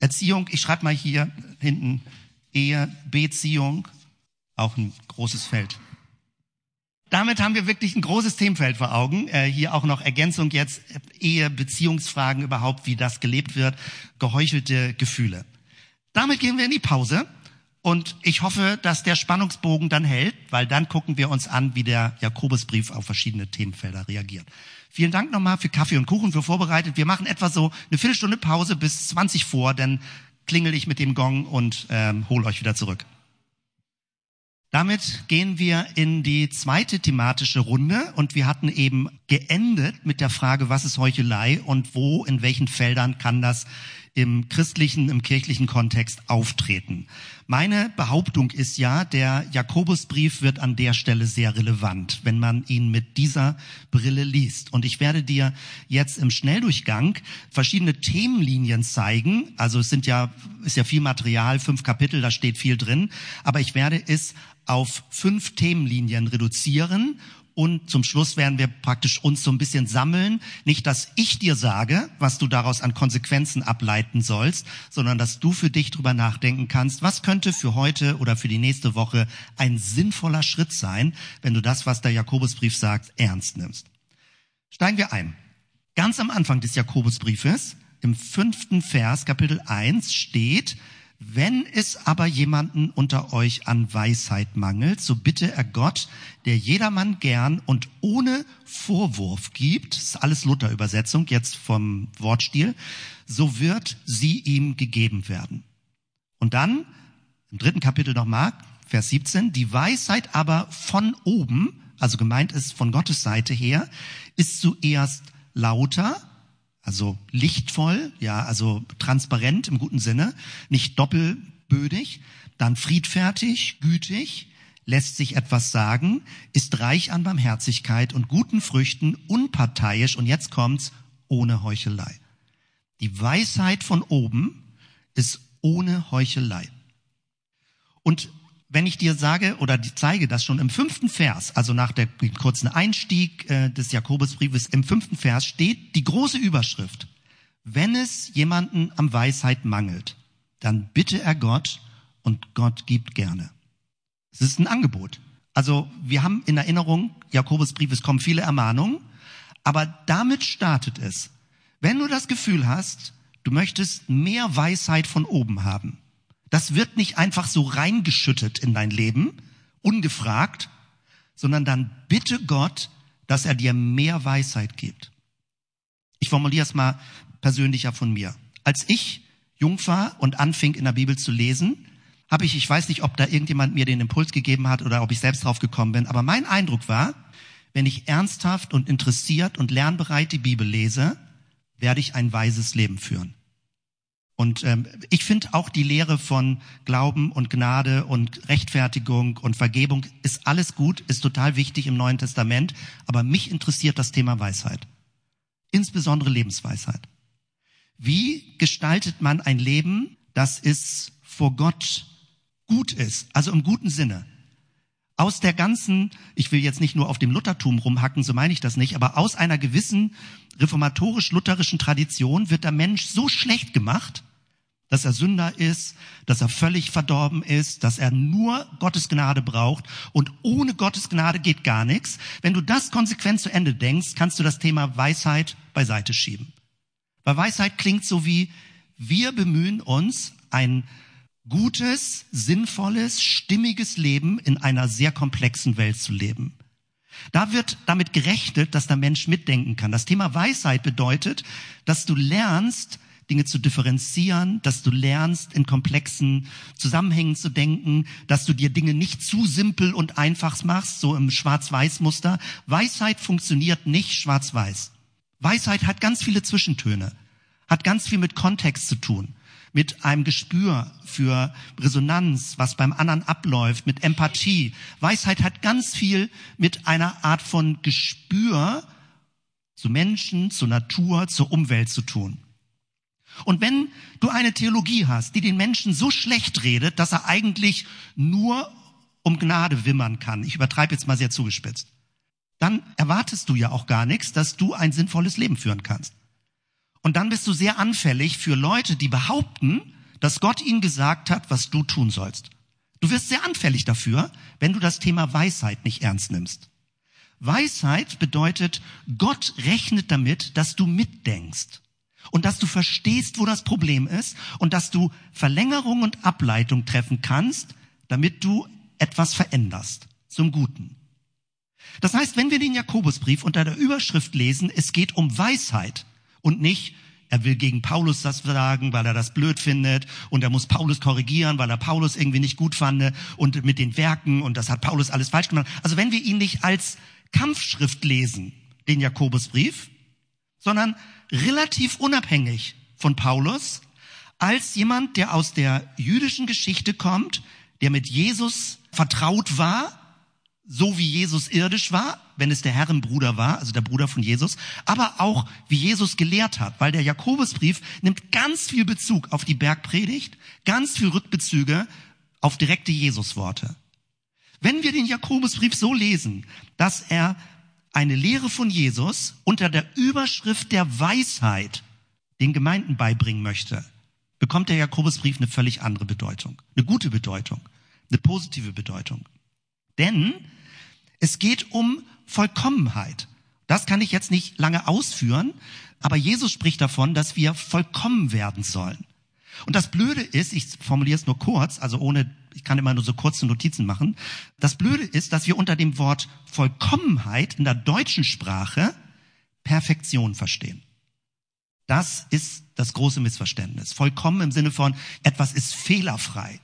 Erziehung, ich schreibe mal hier hinten Ehe, Beziehung, auch ein großes Feld. Damit haben wir wirklich ein großes Themenfeld vor Augen. Äh, hier auch noch Ergänzung jetzt, Ehe, Beziehungsfragen überhaupt, wie das gelebt wird, geheuchelte Gefühle. Damit gehen wir in die Pause und ich hoffe, dass der Spannungsbogen dann hält, weil dann gucken wir uns an, wie der Jakobusbrief auf verschiedene Themenfelder reagiert. Vielen Dank nochmal für Kaffee und Kuchen für vorbereitet. Wir machen etwa so eine Viertelstunde Pause bis 20 vor, dann klingel ich mit dem Gong und ähm, hol euch wieder zurück. Damit gehen wir in die zweite thematische Runde und wir hatten eben geendet mit der Frage, was ist Heuchelei und wo, in welchen Feldern kann das im christlichen, im kirchlichen Kontext auftreten. Meine Behauptung ist ja, der Jakobusbrief wird an der Stelle sehr relevant, wenn man ihn mit dieser Brille liest. Und ich werde dir jetzt im Schnelldurchgang verschiedene Themenlinien zeigen. Also es sind ja, ist ja viel Material, fünf Kapitel, da steht viel drin. Aber ich werde es auf fünf Themenlinien reduzieren und zum Schluss werden wir praktisch uns so ein bisschen sammeln. Nicht, dass ich dir sage, was du daraus an Konsequenzen ableiten sollst, sondern dass du für dich drüber nachdenken kannst, was könnte für heute oder für die nächste Woche ein sinnvoller Schritt sein, wenn du das, was der Jakobusbrief sagt, ernst nimmst. Steigen wir ein. Ganz am Anfang des Jakobusbriefes, im fünften Vers, Kapitel 1, steht, wenn es aber jemanden unter euch an Weisheit mangelt, so bitte er Gott, der jedermann gern und ohne Vorwurf gibt, das ist alles Luther-Übersetzung jetzt vom Wortstil, so wird sie ihm gegeben werden. Und dann, im dritten Kapitel nochmal, Vers 17, die Weisheit aber von oben, also gemeint ist von Gottes Seite her, ist zuerst lauter, also lichtvoll, ja, also transparent im guten Sinne, nicht doppelbödig, dann friedfertig, gütig, lässt sich etwas sagen, ist reich an Barmherzigkeit und guten Früchten, unparteiisch und jetzt kommt's ohne Heuchelei. Die Weisheit von oben ist ohne Heuchelei. Und wenn ich dir sage oder zeige, dass schon im fünften Vers, also nach der kurzen Einstieg äh, des Jakobusbriefes, im fünften Vers steht die große Überschrift, wenn es jemanden am Weisheit mangelt, dann bitte er Gott und Gott gibt gerne. Es ist ein Angebot. Also wir haben in Erinnerung, Jakobusbrief, es kommen viele Ermahnungen, aber damit startet es. Wenn du das Gefühl hast, du möchtest mehr Weisheit von oben haben, das wird nicht einfach so reingeschüttet in dein Leben, ungefragt, sondern dann bitte Gott, dass er dir mehr Weisheit gibt. Ich formuliere es mal persönlicher von mir. Als ich jung war und anfing in der Bibel zu lesen, habe ich, ich weiß nicht, ob da irgendjemand mir den Impuls gegeben hat oder ob ich selbst drauf gekommen bin, aber mein Eindruck war, wenn ich ernsthaft und interessiert und lernbereit die Bibel lese, werde ich ein weises Leben führen. Und ähm, ich finde auch die Lehre von Glauben und Gnade und Rechtfertigung und Vergebung ist alles gut, ist total wichtig im Neuen Testament, aber mich interessiert das Thema Weisheit. Insbesondere Lebensweisheit. Wie gestaltet man ein Leben, das ist vor Gott gut ist, also im guten Sinne. Aus der ganzen, ich will jetzt nicht nur auf dem Luthertum rumhacken, so meine ich das nicht, aber aus einer gewissen reformatorisch-lutherischen Tradition wird der Mensch so schlecht gemacht, dass er Sünder ist, dass er völlig verdorben ist, dass er nur Gottes Gnade braucht und ohne Gottes Gnade geht gar nichts. Wenn du das konsequent zu Ende denkst, kannst du das Thema Weisheit beiseite schieben. Weil Weisheit klingt so wie, wir bemühen uns, ein gutes, sinnvolles, stimmiges Leben in einer sehr komplexen Welt zu leben. Da wird damit gerechnet, dass der Mensch mitdenken kann. Das Thema Weisheit bedeutet, dass du lernst, Dinge zu differenzieren, dass du lernst, in komplexen Zusammenhängen zu denken, dass du dir Dinge nicht zu simpel und einfach machst, so im Schwarz-Weiß-Muster. Weisheit funktioniert nicht schwarz-weiß. Weisheit hat ganz viele Zwischentöne, hat ganz viel mit Kontext zu tun, mit einem Gespür für Resonanz, was beim anderen abläuft, mit Empathie. Weisheit hat ganz viel mit einer Art von Gespür zu Menschen, zur Natur, zur Umwelt zu tun. Und wenn du eine Theologie hast, die den Menschen so schlecht redet, dass er eigentlich nur um Gnade wimmern kann, ich übertreibe jetzt mal sehr zugespitzt, dann erwartest du ja auch gar nichts, dass du ein sinnvolles Leben führen kannst. Und dann bist du sehr anfällig für Leute, die behaupten, dass Gott ihnen gesagt hat, was du tun sollst. Du wirst sehr anfällig dafür, wenn du das Thema Weisheit nicht ernst nimmst. Weisheit bedeutet, Gott rechnet damit, dass du mitdenkst und dass du verstehst, wo das Problem ist und dass du Verlängerung und Ableitung treffen kannst, damit du etwas veränderst zum Guten. Das heißt, wenn wir den Jakobusbrief unter der Überschrift lesen, es geht um Weisheit und nicht, er will gegen Paulus das sagen, weil er das blöd findet und er muss Paulus korrigieren, weil er Paulus irgendwie nicht gut fand und mit den Werken und das hat Paulus alles falsch gemacht. Also wenn wir ihn nicht als Kampfschrift lesen, den Jakobusbrief, sondern relativ unabhängig von Paulus, als jemand, der aus der jüdischen Geschichte kommt, der mit Jesus vertraut war, so wie Jesus irdisch war, wenn es der Herrenbruder war, also der Bruder von Jesus, aber auch wie Jesus gelehrt hat, weil der Jakobusbrief nimmt ganz viel Bezug auf die Bergpredigt, ganz viel Rückbezüge auf direkte Jesusworte. Wenn wir den Jakobusbrief so lesen, dass er eine Lehre von Jesus unter der Überschrift der Weisheit den Gemeinden beibringen möchte, bekommt der Jakobusbrief eine völlig andere Bedeutung, eine gute Bedeutung, eine positive Bedeutung. Denn es geht um Vollkommenheit. Das kann ich jetzt nicht lange ausführen, aber Jesus spricht davon, dass wir vollkommen werden sollen. Und das Blöde ist, ich formuliere es nur kurz, also ohne, ich kann immer nur so kurze Notizen machen. Das Blöde ist, dass wir unter dem Wort Vollkommenheit in der deutschen Sprache Perfektion verstehen. Das ist das große Missverständnis. Vollkommen im Sinne von etwas ist fehlerfrei.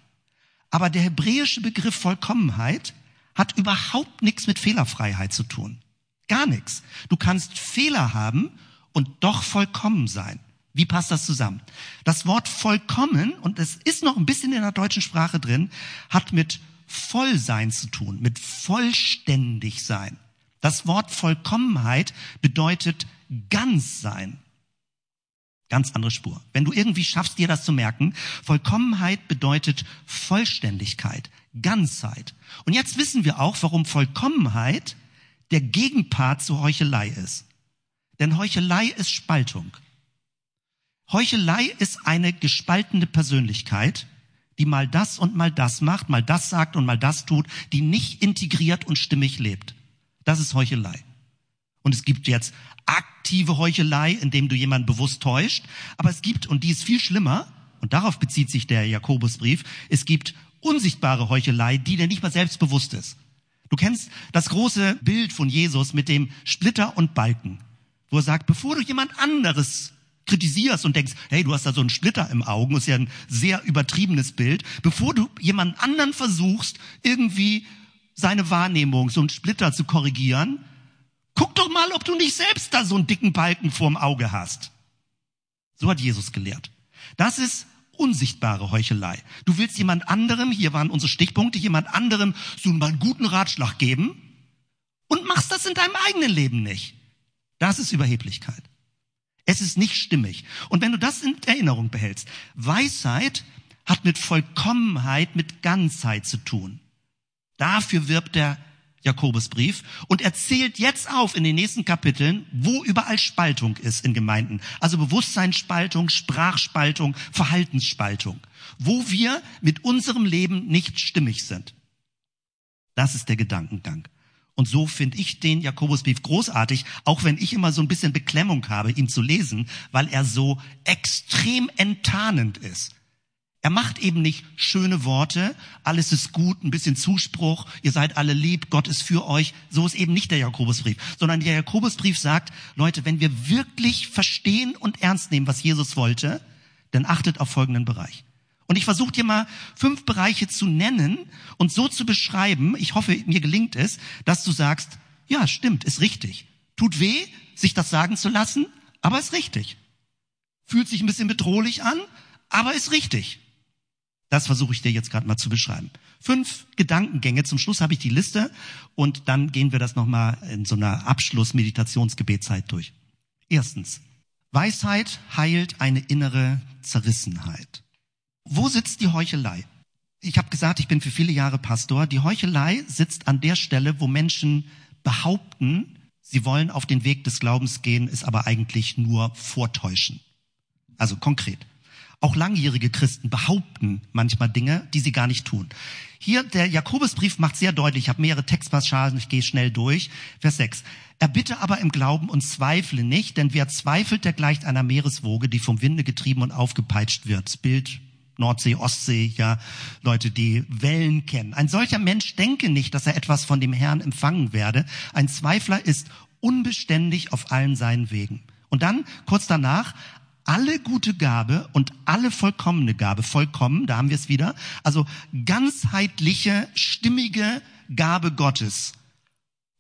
Aber der hebräische Begriff Vollkommenheit hat überhaupt nichts mit Fehlerfreiheit zu tun. Gar nichts. Du kannst Fehler haben und doch vollkommen sein. Wie passt das zusammen? Das Wort vollkommen, und es ist noch ein bisschen in der deutschen Sprache drin, hat mit Vollsein zu tun, mit vollständig sein. Das Wort Vollkommenheit bedeutet ganz sein. Ganz andere Spur. Wenn du irgendwie schaffst, dir das zu merken, Vollkommenheit bedeutet Vollständigkeit, Ganzheit. Und jetzt wissen wir auch, warum Vollkommenheit der Gegenpart zu Heuchelei ist. Denn Heuchelei ist Spaltung. Heuchelei ist eine gespaltene Persönlichkeit, die mal das und mal das macht, mal das sagt und mal das tut, die nicht integriert und stimmig lebt. Das ist Heuchelei. Und es gibt jetzt aktive Heuchelei, indem du jemanden bewusst täuscht, aber es gibt, und die ist viel schlimmer, und darauf bezieht sich der Jakobusbrief, es gibt unsichtbare Heuchelei, die dir nicht mal selbstbewusst ist. Du kennst das große Bild von Jesus mit dem Splitter und Balken, wo er sagt, bevor du jemand anderes kritisierst und denkst, hey, du hast da so einen Splitter im Augen, ist ja ein sehr übertriebenes Bild, bevor du jemand anderen versuchst, irgendwie seine Wahrnehmung, so einen Splitter zu korrigieren, guck doch mal, ob du nicht selbst da so einen dicken Balken vorm Auge hast. So hat Jesus gelehrt. Das ist unsichtbare Heuchelei. Du willst jemand anderem, hier waren unsere Stichpunkte, jemand anderem so mal einen guten Ratschlag geben und machst das in deinem eigenen Leben nicht. Das ist Überheblichkeit. Es ist nicht stimmig. Und wenn du das in Erinnerung behältst, Weisheit hat mit Vollkommenheit, mit Ganzheit zu tun. Dafür wirbt der Jakobusbrief und er zählt jetzt auf in den nächsten Kapiteln, wo überall Spaltung ist in Gemeinden. Also Bewusstseinsspaltung, Sprachspaltung, Verhaltensspaltung. Wo wir mit unserem Leben nicht stimmig sind. Das ist der Gedankengang. Und so finde ich den Jakobusbrief großartig, auch wenn ich immer so ein bisschen Beklemmung habe, ihn zu lesen, weil er so extrem enttarnend ist. Er macht eben nicht schöne Worte, alles ist gut, ein bisschen Zuspruch, ihr seid alle lieb, Gott ist für euch. So ist eben nicht der Jakobusbrief, sondern der Jakobusbrief sagt, Leute, wenn wir wirklich verstehen und ernst nehmen, was Jesus wollte, dann achtet auf folgenden Bereich. Und ich versuche dir mal fünf Bereiche zu nennen und so zu beschreiben, ich hoffe, mir gelingt es, dass du sagst, ja, stimmt, ist richtig. Tut weh, sich das sagen zu lassen, aber ist richtig. Fühlt sich ein bisschen bedrohlich an, aber ist richtig. Das versuche ich dir jetzt gerade mal zu beschreiben. Fünf Gedankengänge. Zum Schluss habe ich die Liste und dann gehen wir das nochmal in so einer Abschluss-Meditationsgebetszeit durch. Erstens. Weisheit heilt eine innere Zerrissenheit. Wo sitzt die Heuchelei? Ich habe gesagt, ich bin für viele Jahre Pastor. Die Heuchelei sitzt an der Stelle, wo Menschen behaupten, sie wollen auf den Weg des Glaubens gehen, ist aber eigentlich nur vortäuschen. Also konkret. Auch langjährige Christen behaupten manchmal Dinge, die sie gar nicht tun. Hier, der Jakobusbrief macht sehr deutlich, ich habe mehrere Textpassagen, ich gehe schnell durch. Vers 6. Er bitte aber im Glauben und zweifle nicht, denn wer zweifelt, der gleicht einer Meereswoge, die vom Winde getrieben und aufgepeitscht wird. Bild Nordsee, Ostsee, ja, Leute, die Wellen kennen. Ein solcher Mensch denke nicht, dass er etwas von dem Herrn empfangen werde. Ein Zweifler ist unbeständig auf allen seinen Wegen. Und dann, kurz danach, alle gute Gabe und alle vollkommene Gabe, vollkommen, da haben wir es wieder, also ganzheitliche, stimmige Gabe Gottes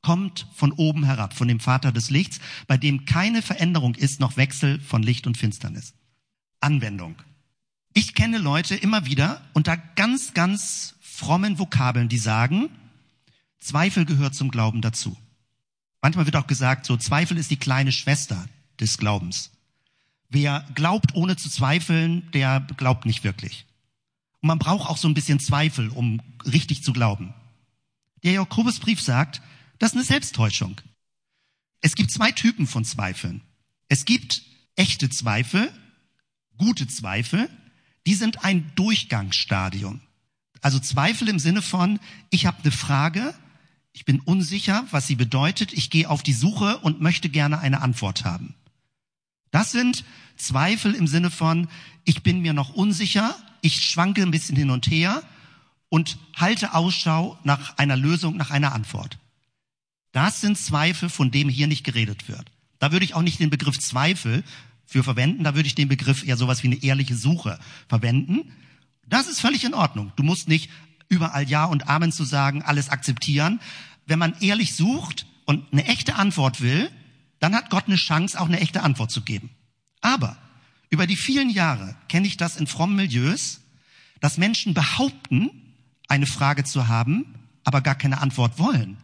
kommt von oben herab, von dem Vater des Lichts, bei dem keine Veränderung ist, noch Wechsel von Licht und Finsternis. Anwendung. Ich kenne Leute immer wieder unter ganz, ganz frommen Vokabeln, die sagen, Zweifel gehört zum Glauben dazu. Manchmal wird auch gesagt, so Zweifel ist die kleine Schwester des Glaubens. Wer glaubt, ohne zu zweifeln, der glaubt nicht wirklich. Und man braucht auch so ein bisschen Zweifel, um richtig zu glauben. Der Jakobusbrief sagt, das ist eine Selbsttäuschung. Es gibt zwei Typen von Zweifeln. Es gibt echte Zweifel, gute Zweifel, die sind ein Durchgangsstadium. Also Zweifel im Sinne von, ich habe eine Frage, ich bin unsicher, was sie bedeutet, ich gehe auf die Suche und möchte gerne eine Antwort haben. Das sind Zweifel im Sinne von, ich bin mir noch unsicher, ich schwanke ein bisschen hin und her und halte Ausschau nach einer Lösung, nach einer Antwort. Das sind Zweifel, von dem hier nicht geredet wird. Da würde ich auch nicht den Begriff Zweifel für verwenden, da würde ich den Begriff eher sowas wie eine ehrliche Suche verwenden. Das ist völlig in Ordnung. Du musst nicht überall Ja und Amen zu sagen, alles akzeptieren. Wenn man ehrlich sucht und eine echte Antwort will, dann hat Gott eine Chance, auch eine echte Antwort zu geben. Aber über die vielen Jahre kenne ich das in frommen Milieus, dass Menschen behaupten, eine Frage zu haben, aber gar keine Antwort wollen.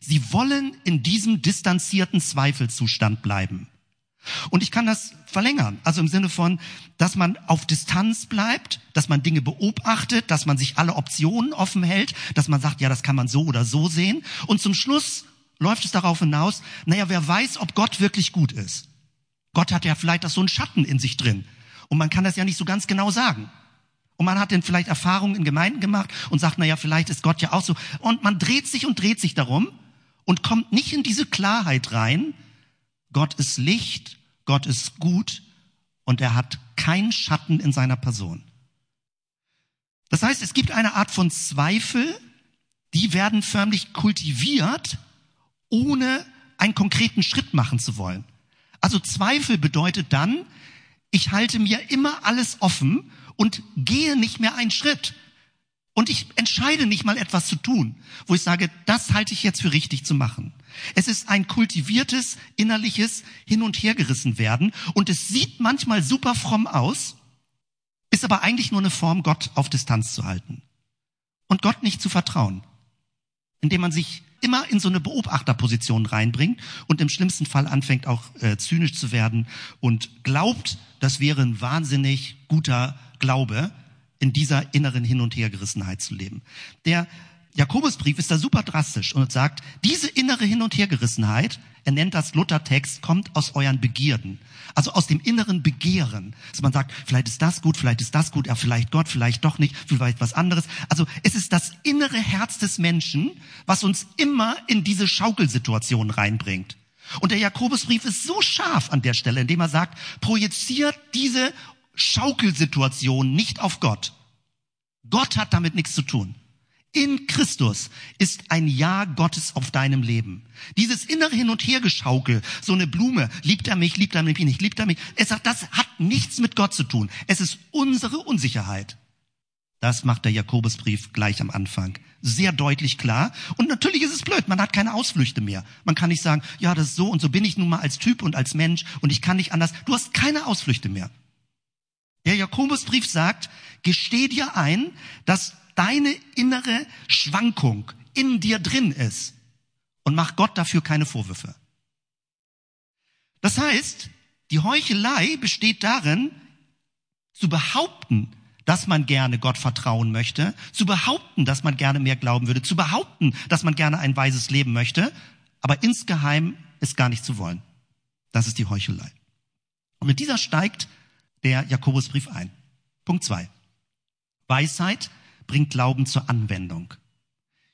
Sie wollen in diesem distanzierten Zweifelzustand bleiben. Und ich kann das verlängern. Also im Sinne von, dass man auf Distanz bleibt, dass man Dinge beobachtet, dass man sich alle Optionen offen hält, dass man sagt, ja, das kann man so oder so sehen. Und zum Schluss läuft es darauf hinaus, naja, wer weiß, ob Gott wirklich gut ist. Gott hat ja vielleicht das so einen Schatten in sich drin. Und man kann das ja nicht so ganz genau sagen. Und man hat dann vielleicht Erfahrungen in Gemeinden gemacht und sagt, naja, vielleicht ist Gott ja auch so. Und man dreht sich und dreht sich darum und kommt nicht in diese Klarheit rein. Gott ist Licht, Gott ist gut und er hat keinen Schatten in seiner Person. Das heißt, es gibt eine Art von Zweifel, die werden förmlich kultiviert ohne einen konkreten Schritt machen zu wollen. Also Zweifel bedeutet dann, ich halte mir immer alles offen und gehe nicht mehr einen Schritt. Und ich entscheide nicht mal etwas zu tun, wo ich sage, das halte ich jetzt für richtig zu machen. Es ist ein kultiviertes, innerliches Hin- und Hergerissen werden und es sieht manchmal super fromm aus, ist aber eigentlich nur eine Form, Gott auf Distanz zu halten und Gott nicht zu vertrauen, indem man sich immer in so eine Beobachterposition reinbringt und im schlimmsten Fall anfängt auch äh, zynisch zu werden und glaubt, das wäre ein wahnsinnig guter Glaube, in dieser inneren Hin- und Hergerissenheit zu leben. Der Jakobusbrief ist da super drastisch und sagt, diese innere Hin- und Hergerissenheit, er nennt das Luthertext, kommt aus euren Begierden. Also aus dem inneren Begehren. Dass man sagt, vielleicht ist das gut, vielleicht ist das gut, ja, vielleicht Gott, vielleicht doch nicht, vielleicht was anderes. Also es ist das innere Herz des Menschen, was uns immer in diese Schaukelsituation reinbringt. Und der Jakobusbrief ist so scharf an der Stelle, indem er sagt, projiziert diese Schaukelsituation nicht auf Gott. Gott hat damit nichts zu tun. In Christus ist ein Ja Gottes auf deinem Leben. Dieses innere Hin- und Hergeschaukel, so eine Blume, liebt er mich, liebt er mich nicht, liebt er mich. Er sagt, das hat nichts mit Gott zu tun. Es ist unsere Unsicherheit. Das macht der Jakobusbrief gleich am Anfang. Sehr deutlich klar. Und natürlich ist es blöd. Man hat keine Ausflüchte mehr. Man kann nicht sagen, ja, das ist so und so bin ich nun mal als Typ und als Mensch und ich kann nicht anders. Du hast keine Ausflüchte mehr. Der Jakobusbrief sagt, gesteh dir ein, dass deine innere Schwankung in dir drin ist und mach Gott dafür keine Vorwürfe. Das heißt, die Heuchelei besteht darin, zu behaupten, dass man gerne Gott vertrauen möchte, zu behaupten, dass man gerne mehr glauben würde, zu behaupten, dass man gerne ein weises Leben möchte, aber insgeheim es gar nicht zu wollen. Das ist die Heuchelei. Und mit dieser steigt der Jakobusbrief ein. Punkt zwei. Weisheit bringt Glauben zur Anwendung.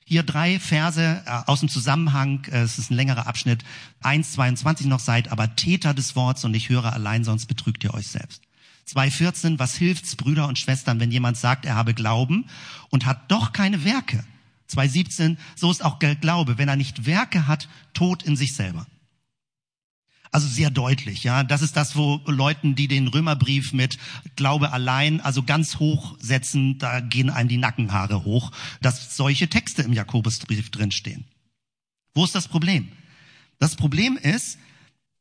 Hier drei Verse äh, aus dem Zusammenhang, äh, es ist ein längerer Abschnitt, 1, 22 noch seid aber Täter des Wortes und nicht Hörer allein, sonst betrügt ihr euch selbst. 2,14, was hilft's, Brüder und Schwestern, wenn jemand sagt, er habe Glauben und hat doch keine Werke? 2,17, so ist auch Glaube, wenn er nicht Werke hat, tot in sich selber. Also sehr deutlich, ja. Das ist das, wo Leuten, die den Römerbrief mit Glaube allein, also ganz hoch setzen, da gehen einem die Nackenhaare hoch, dass solche Texte im Jakobusbrief drinstehen. Wo ist das Problem? Das Problem ist,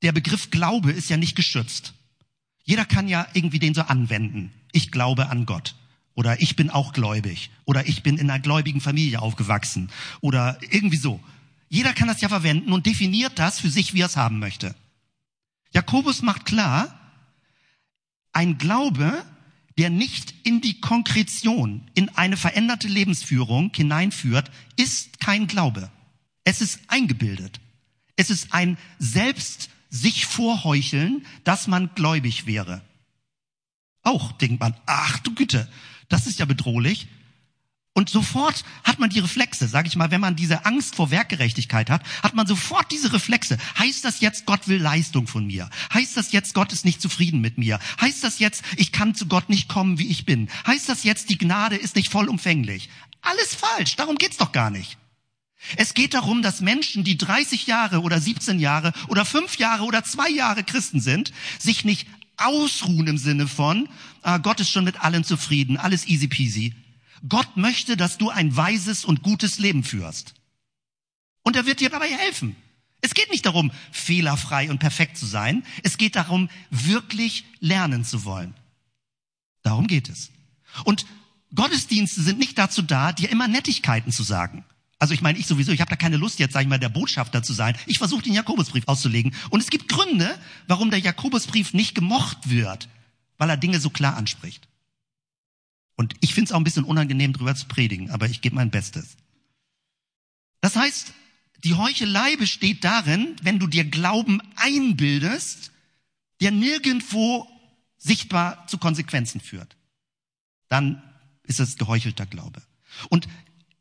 der Begriff Glaube ist ja nicht geschützt. Jeder kann ja irgendwie den so anwenden. Ich glaube an Gott. Oder ich bin auch gläubig. Oder ich bin in einer gläubigen Familie aufgewachsen. Oder irgendwie so. Jeder kann das ja verwenden und definiert das für sich, wie er es haben möchte. Jakobus macht klar, ein Glaube, der nicht in die Konkretion, in eine veränderte Lebensführung hineinführt, ist kein Glaube. Es ist eingebildet. Es ist ein selbst sich vorheucheln, dass man gläubig wäre. Auch denkt man, ach du Güte, das ist ja bedrohlich. Und sofort hat man die Reflexe, sage ich mal, wenn man diese Angst vor Werkgerechtigkeit hat, hat man sofort diese Reflexe. Heißt das jetzt, Gott will Leistung von mir? Heißt das jetzt, Gott ist nicht zufrieden mit mir? Heißt das jetzt, ich kann zu Gott nicht kommen, wie ich bin? Heißt das jetzt, die Gnade ist nicht vollumfänglich? Alles falsch, darum geht's doch gar nicht. Es geht darum, dass Menschen, die 30 Jahre oder 17 Jahre oder 5 Jahre oder 2 Jahre Christen sind, sich nicht ausruhen im Sinne von, ah, Gott ist schon mit allen zufrieden, alles easy peasy, Gott möchte, dass du ein weises und gutes Leben führst. Und er wird dir dabei helfen. Es geht nicht darum, fehlerfrei und perfekt zu sein. Es geht darum, wirklich lernen zu wollen. Darum geht es. Und Gottesdienste sind nicht dazu da, dir immer Nettigkeiten zu sagen. Also ich meine, ich sowieso, ich habe da keine Lust jetzt, sage ich mal, der Botschafter zu sein. Ich versuche den Jakobusbrief auszulegen. Und es gibt Gründe, warum der Jakobusbrief nicht gemocht wird, weil er Dinge so klar anspricht. Und ich finde es auch ein bisschen unangenehm, drüber zu predigen, aber ich gebe mein Bestes. Das heißt, die Heuchelei besteht darin, wenn du dir Glauben einbildest, der nirgendwo sichtbar zu Konsequenzen führt. Dann ist es geheuchelter Glaube. Und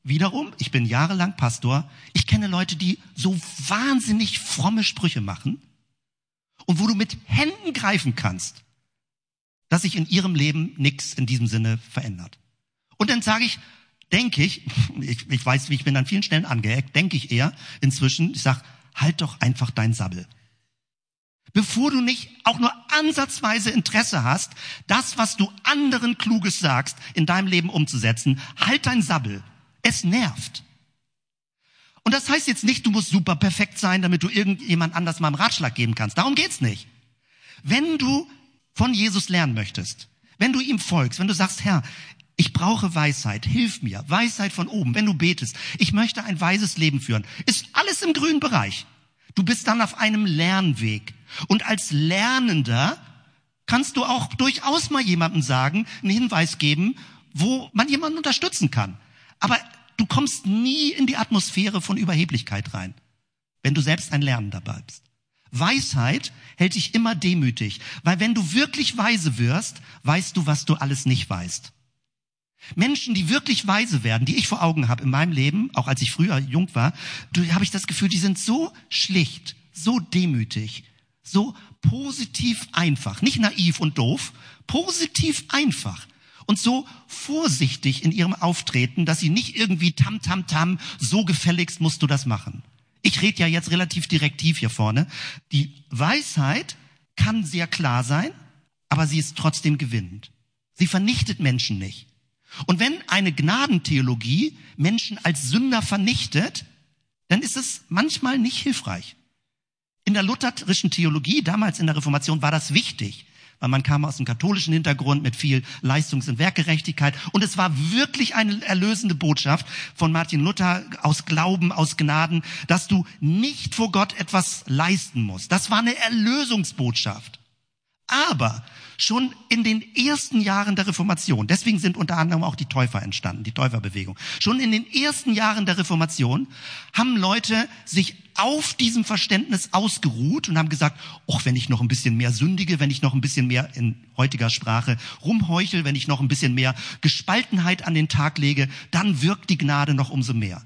wiederum, ich bin jahrelang Pastor, ich kenne Leute, die so wahnsinnig fromme Sprüche machen und wo du mit Händen greifen kannst dass sich in ihrem Leben nichts in diesem Sinne verändert. Und dann sage ich, denke ich, ich, ich weiß, wie ich bin an vielen Stellen angeeckt, denke ich eher inzwischen, ich sage, halt doch einfach dein Sabbel. Bevor du nicht auch nur ansatzweise Interesse hast, das, was du anderen Kluges sagst, in deinem Leben umzusetzen, halt dein Sabbel. Es nervt. Und das heißt jetzt nicht, du musst super perfekt sein, damit du irgendjemand anders mal einen Ratschlag geben kannst. Darum geht's nicht. Wenn du von Jesus lernen möchtest, wenn du ihm folgst, wenn du sagst, Herr, ich brauche Weisheit, hilf mir, Weisheit von oben, wenn du betest, ich möchte ein weises Leben führen, ist alles im grünen Bereich. Du bist dann auf einem Lernweg. Und als Lernender kannst du auch durchaus mal jemandem sagen, einen Hinweis geben, wo man jemanden unterstützen kann. Aber du kommst nie in die Atmosphäre von Überheblichkeit rein, wenn du selbst ein Lernender bleibst. Weisheit hält dich immer demütig, weil wenn du wirklich weise wirst, weißt du, was du alles nicht weißt. Menschen, die wirklich weise werden, die ich vor Augen habe in meinem Leben, auch als ich früher jung war, habe ich das Gefühl, die sind so schlicht, so demütig, so positiv einfach, nicht naiv und doof, positiv einfach und so vorsichtig in ihrem Auftreten, dass sie nicht irgendwie tam tam tam, so gefälligst musst du das machen. Ich rede ja jetzt relativ direktiv hier vorne. Die Weisheit kann sehr klar sein, aber sie ist trotzdem gewinnend. Sie vernichtet Menschen nicht. Und wenn eine Gnadentheologie Menschen als Sünder vernichtet, dann ist es manchmal nicht hilfreich. In der lutherischen Theologie, damals in der Reformation, war das wichtig, weil man kam aus einem katholischen Hintergrund mit viel Leistungs- und Werkgerechtigkeit. Und es war wirklich eine erlösende Botschaft von Martin Luther aus Glauben, aus Gnaden, dass du nicht vor Gott etwas leisten musst. Das war eine Erlösungsbotschaft. Aber schon in den ersten Jahren der Reformation, deswegen sind unter anderem auch die Täufer entstanden, die Täuferbewegung. Schon in den ersten Jahren der Reformation haben Leute sich auf diesem Verständnis ausgeruht und haben gesagt, ach, wenn ich noch ein bisschen mehr sündige, wenn ich noch ein bisschen mehr in heutiger Sprache rumheuchel, wenn ich noch ein bisschen mehr Gespaltenheit an den Tag lege, dann wirkt die Gnade noch umso mehr.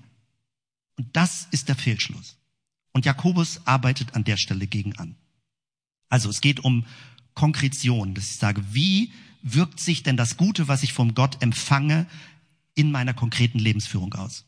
Und das ist der Fehlschluss. Und Jakobus arbeitet an der Stelle gegen an. Also es geht um Konkretion, dass ich sage, wie wirkt sich denn das Gute, was ich vom Gott empfange, in meiner konkreten Lebensführung aus?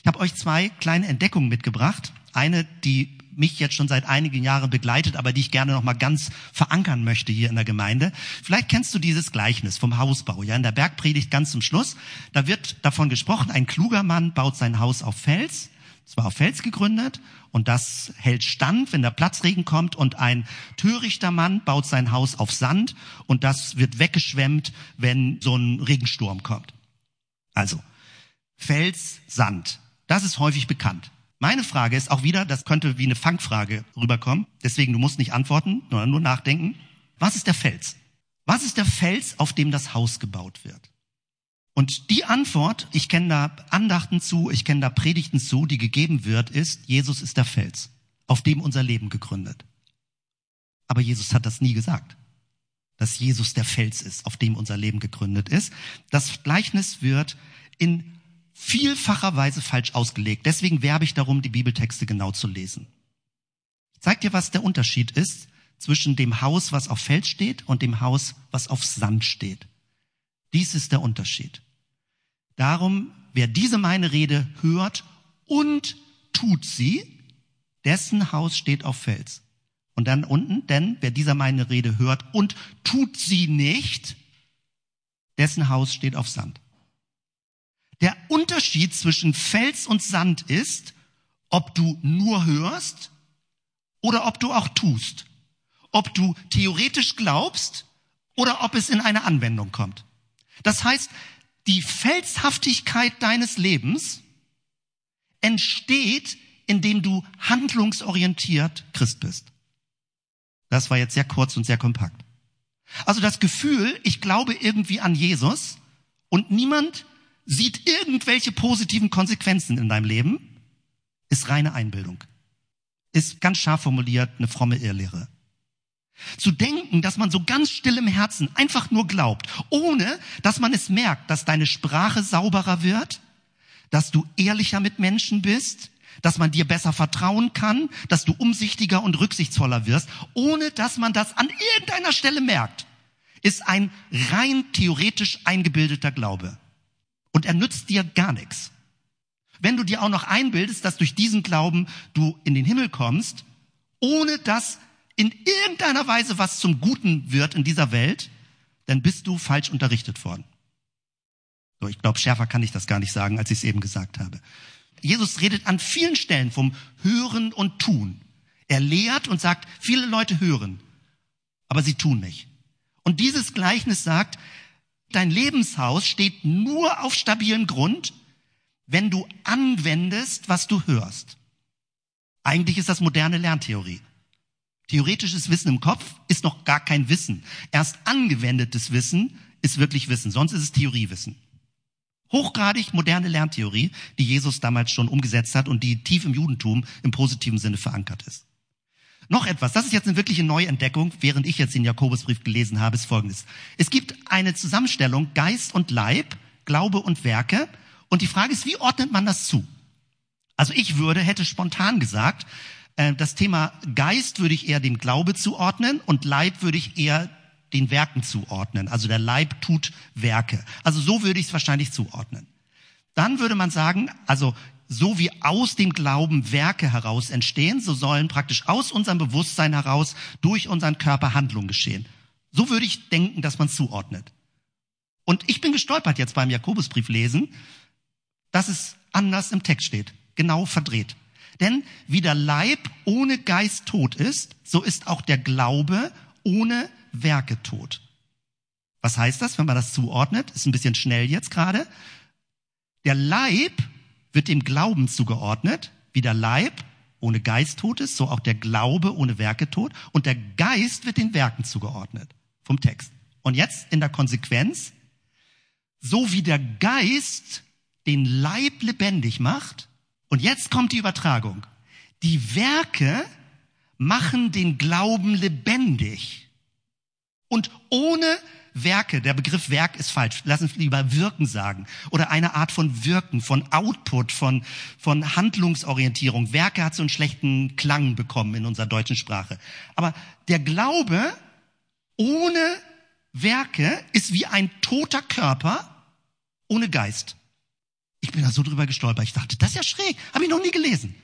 Ich habe euch zwei kleine Entdeckungen mitgebracht. Eine, die mich jetzt schon seit einigen Jahren begleitet, aber die ich gerne noch mal ganz verankern möchte hier in der Gemeinde. Vielleicht kennst du dieses Gleichnis vom Hausbau. Ja, in der Bergpredigt ganz zum Schluss, da wird davon gesprochen, ein kluger Mann baut sein Haus auf Fels es war auf Fels gegründet und das hält stand, wenn der Platzregen kommt und ein törichter Mann baut sein Haus auf Sand und das wird weggeschwemmt, wenn so ein Regensturm kommt. Also, Fels, Sand. Das ist häufig bekannt. Meine Frage ist auch wieder, das könnte wie eine Fangfrage rüberkommen, deswegen du musst nicht antworten, sondern nur nachdenken. Was ist der Fels? Was ist der Fels, auf dem das Haus gebaut wird? Und die Antwort, ich kenne da Andachten zu, ich kenne da Predigten zu, die gegeben wird, ist, Jesus ist der Fels, auf dem unser Leben gegründet. Aber Jesus hat das nie gesagt, dass Jesus der Fels ist, auf dem unser Leben gegründet ist. Das Gleichnis wird in vielfacher Weise falsch ausgelegt. Deswegen werbe ich darum, die Bibeltexte genau zu lesen. Ich zeige dir, was der Unterschied ist zwischen dem Haus, was auf Fels steht, und dem Haus, was auf Sand steht. Dies ist der Unterschied. Darum, wer diese meine Rede hört und tut sie, dessen Haus steht auf Fels. Und dann unten, denn wer dieser meine Rede hört und tut sie nicht, dessen Haus steht auf Sand. Der Unterschied zwischen Fels und Sand ist, ob du nur hörst oder ob du auch tust. Ob du theoretisch glaubst oder ob es in eine Anwendung kommt. Das heißt, die Felshaftigkeit deines Lebens entsteht, indem du handlungsorientiert Christ bist. Das war jetzt sehr kurz und sehr kompakt. Also das Gefühl, ich glaube irgendwie an Jesus und niemand sieht irgendwelche positiven Konsequenzen in deinem Leben, ist reine Einbildung. Ist ganz scharf formuliert eine fromme Irrlehre. Zu denken, dass man so ganz still im Herzen einfach nur glaubt, ohne dass man es merkt, dass deine Sprache sauberer wird, dass du ehrlicher mit Menschen bist, dass man dir besser vertrauen kann, dass du umsichtiger und rücksichtsvoller wirst, ohne dass man das an irgendeiner Stelle merkt, ist ein rein theoretisch eingebildeter Glaube. Und er nützt dir gar nichts. Wenn du dir auch noch einbildest, dass durch diesen Glauben du in den Himmel kommst, ohne dass in irgendeiner Weise was zum Guten wird in dieser Welt, dann bist du falsch unterrichtet worden. So, ich glaube, schärfer kann ich das gar nicht sagen, als ich es eben gesagt habe. Jesus redet an vielen Stellen vom Hören und Tun. Er lehrt und sagt, viele Leute hören, aber sie tun nicht. Und dieses Gleichnis sagt, dein Lebenshaus steht nur auf stabilem Grund, wenn du anwendest, was du hörst. Eigentlich ist das moderne Lerntheorie. Theoretisches Wissen im Kopf ist noch gar kein Wissen. Erst angewendetes Wissen ist wirklich Wissen, sonst ist es Theoriewissen. Hochgradig moderne Lerntheorie, die Jesus damals schon umgesetzt hat und die tief im Judentum im positiven Sinne verankert ist. Noch etwas, das ist jetzt eine wirkliche Neuentdeckung, während ich jetzt den Jakobusbrief gelesen habe, ist folgendes. Es gibt eine Zusammenstellung Geist und Leib, Glaube und Werke und die Frage ist, wie ordnet man das zu? Also ich würde, hätte spontan gesagt, äh, das Thema Geist würde ich eher dem Glaube zuordnen und Leib würde ich eher den Werken zuordnen. Also der Leib tut Werke. Also so würde ich es wahrscheinlich zuordnen. Dann würde man sagen, also so wie aus dem Glauben Werke heraus entstehen, so sollen praktisch aus unserem Bewusstsein heraus durch unseren Körper Handlungen geschehen. So würde ich denken, dass man zuordnet. Und ich bin gestolpert jetzt beim Jakobusbrief lesen, dass es anders im Text steht, genau verdreht. Denn wie der Leib ohne Geist tot ist, so ist auch der Glaube ohne Werke tot. Was heißt das, wenn man das zuordnet? Ist ein bisschen schnell jetzt gerade. Der Leib wird dem Glauben zugeordnet, wie der Leib ohne Geist tot ist, so auch der Glaube ohne Werke tot. Und der Geist wird den Werken zugeordnet vom Text. Und jetzt in der Konsequenz, so wie der Geist den Leib lebendig macht, und jetzt kommt die Übertragung, die Werke machen den Glauben lebendig. Und ohne Werke, der Begriff Werk ist falsch. Lass uns lieber Wirken sagen. Oder eine Art von Wirken, von Output, von, von Handlungsorientierung. Werke hat so einen schlechten Klang bekommen in unserer deutschen Sprache. Aber der Glaube ohne Werke ist wie ein toter Körper ohne Geist. Ich bin da so drüber gestolpert. Ich dachte, das ist ja schräg. Habe ich noch nie gelesen.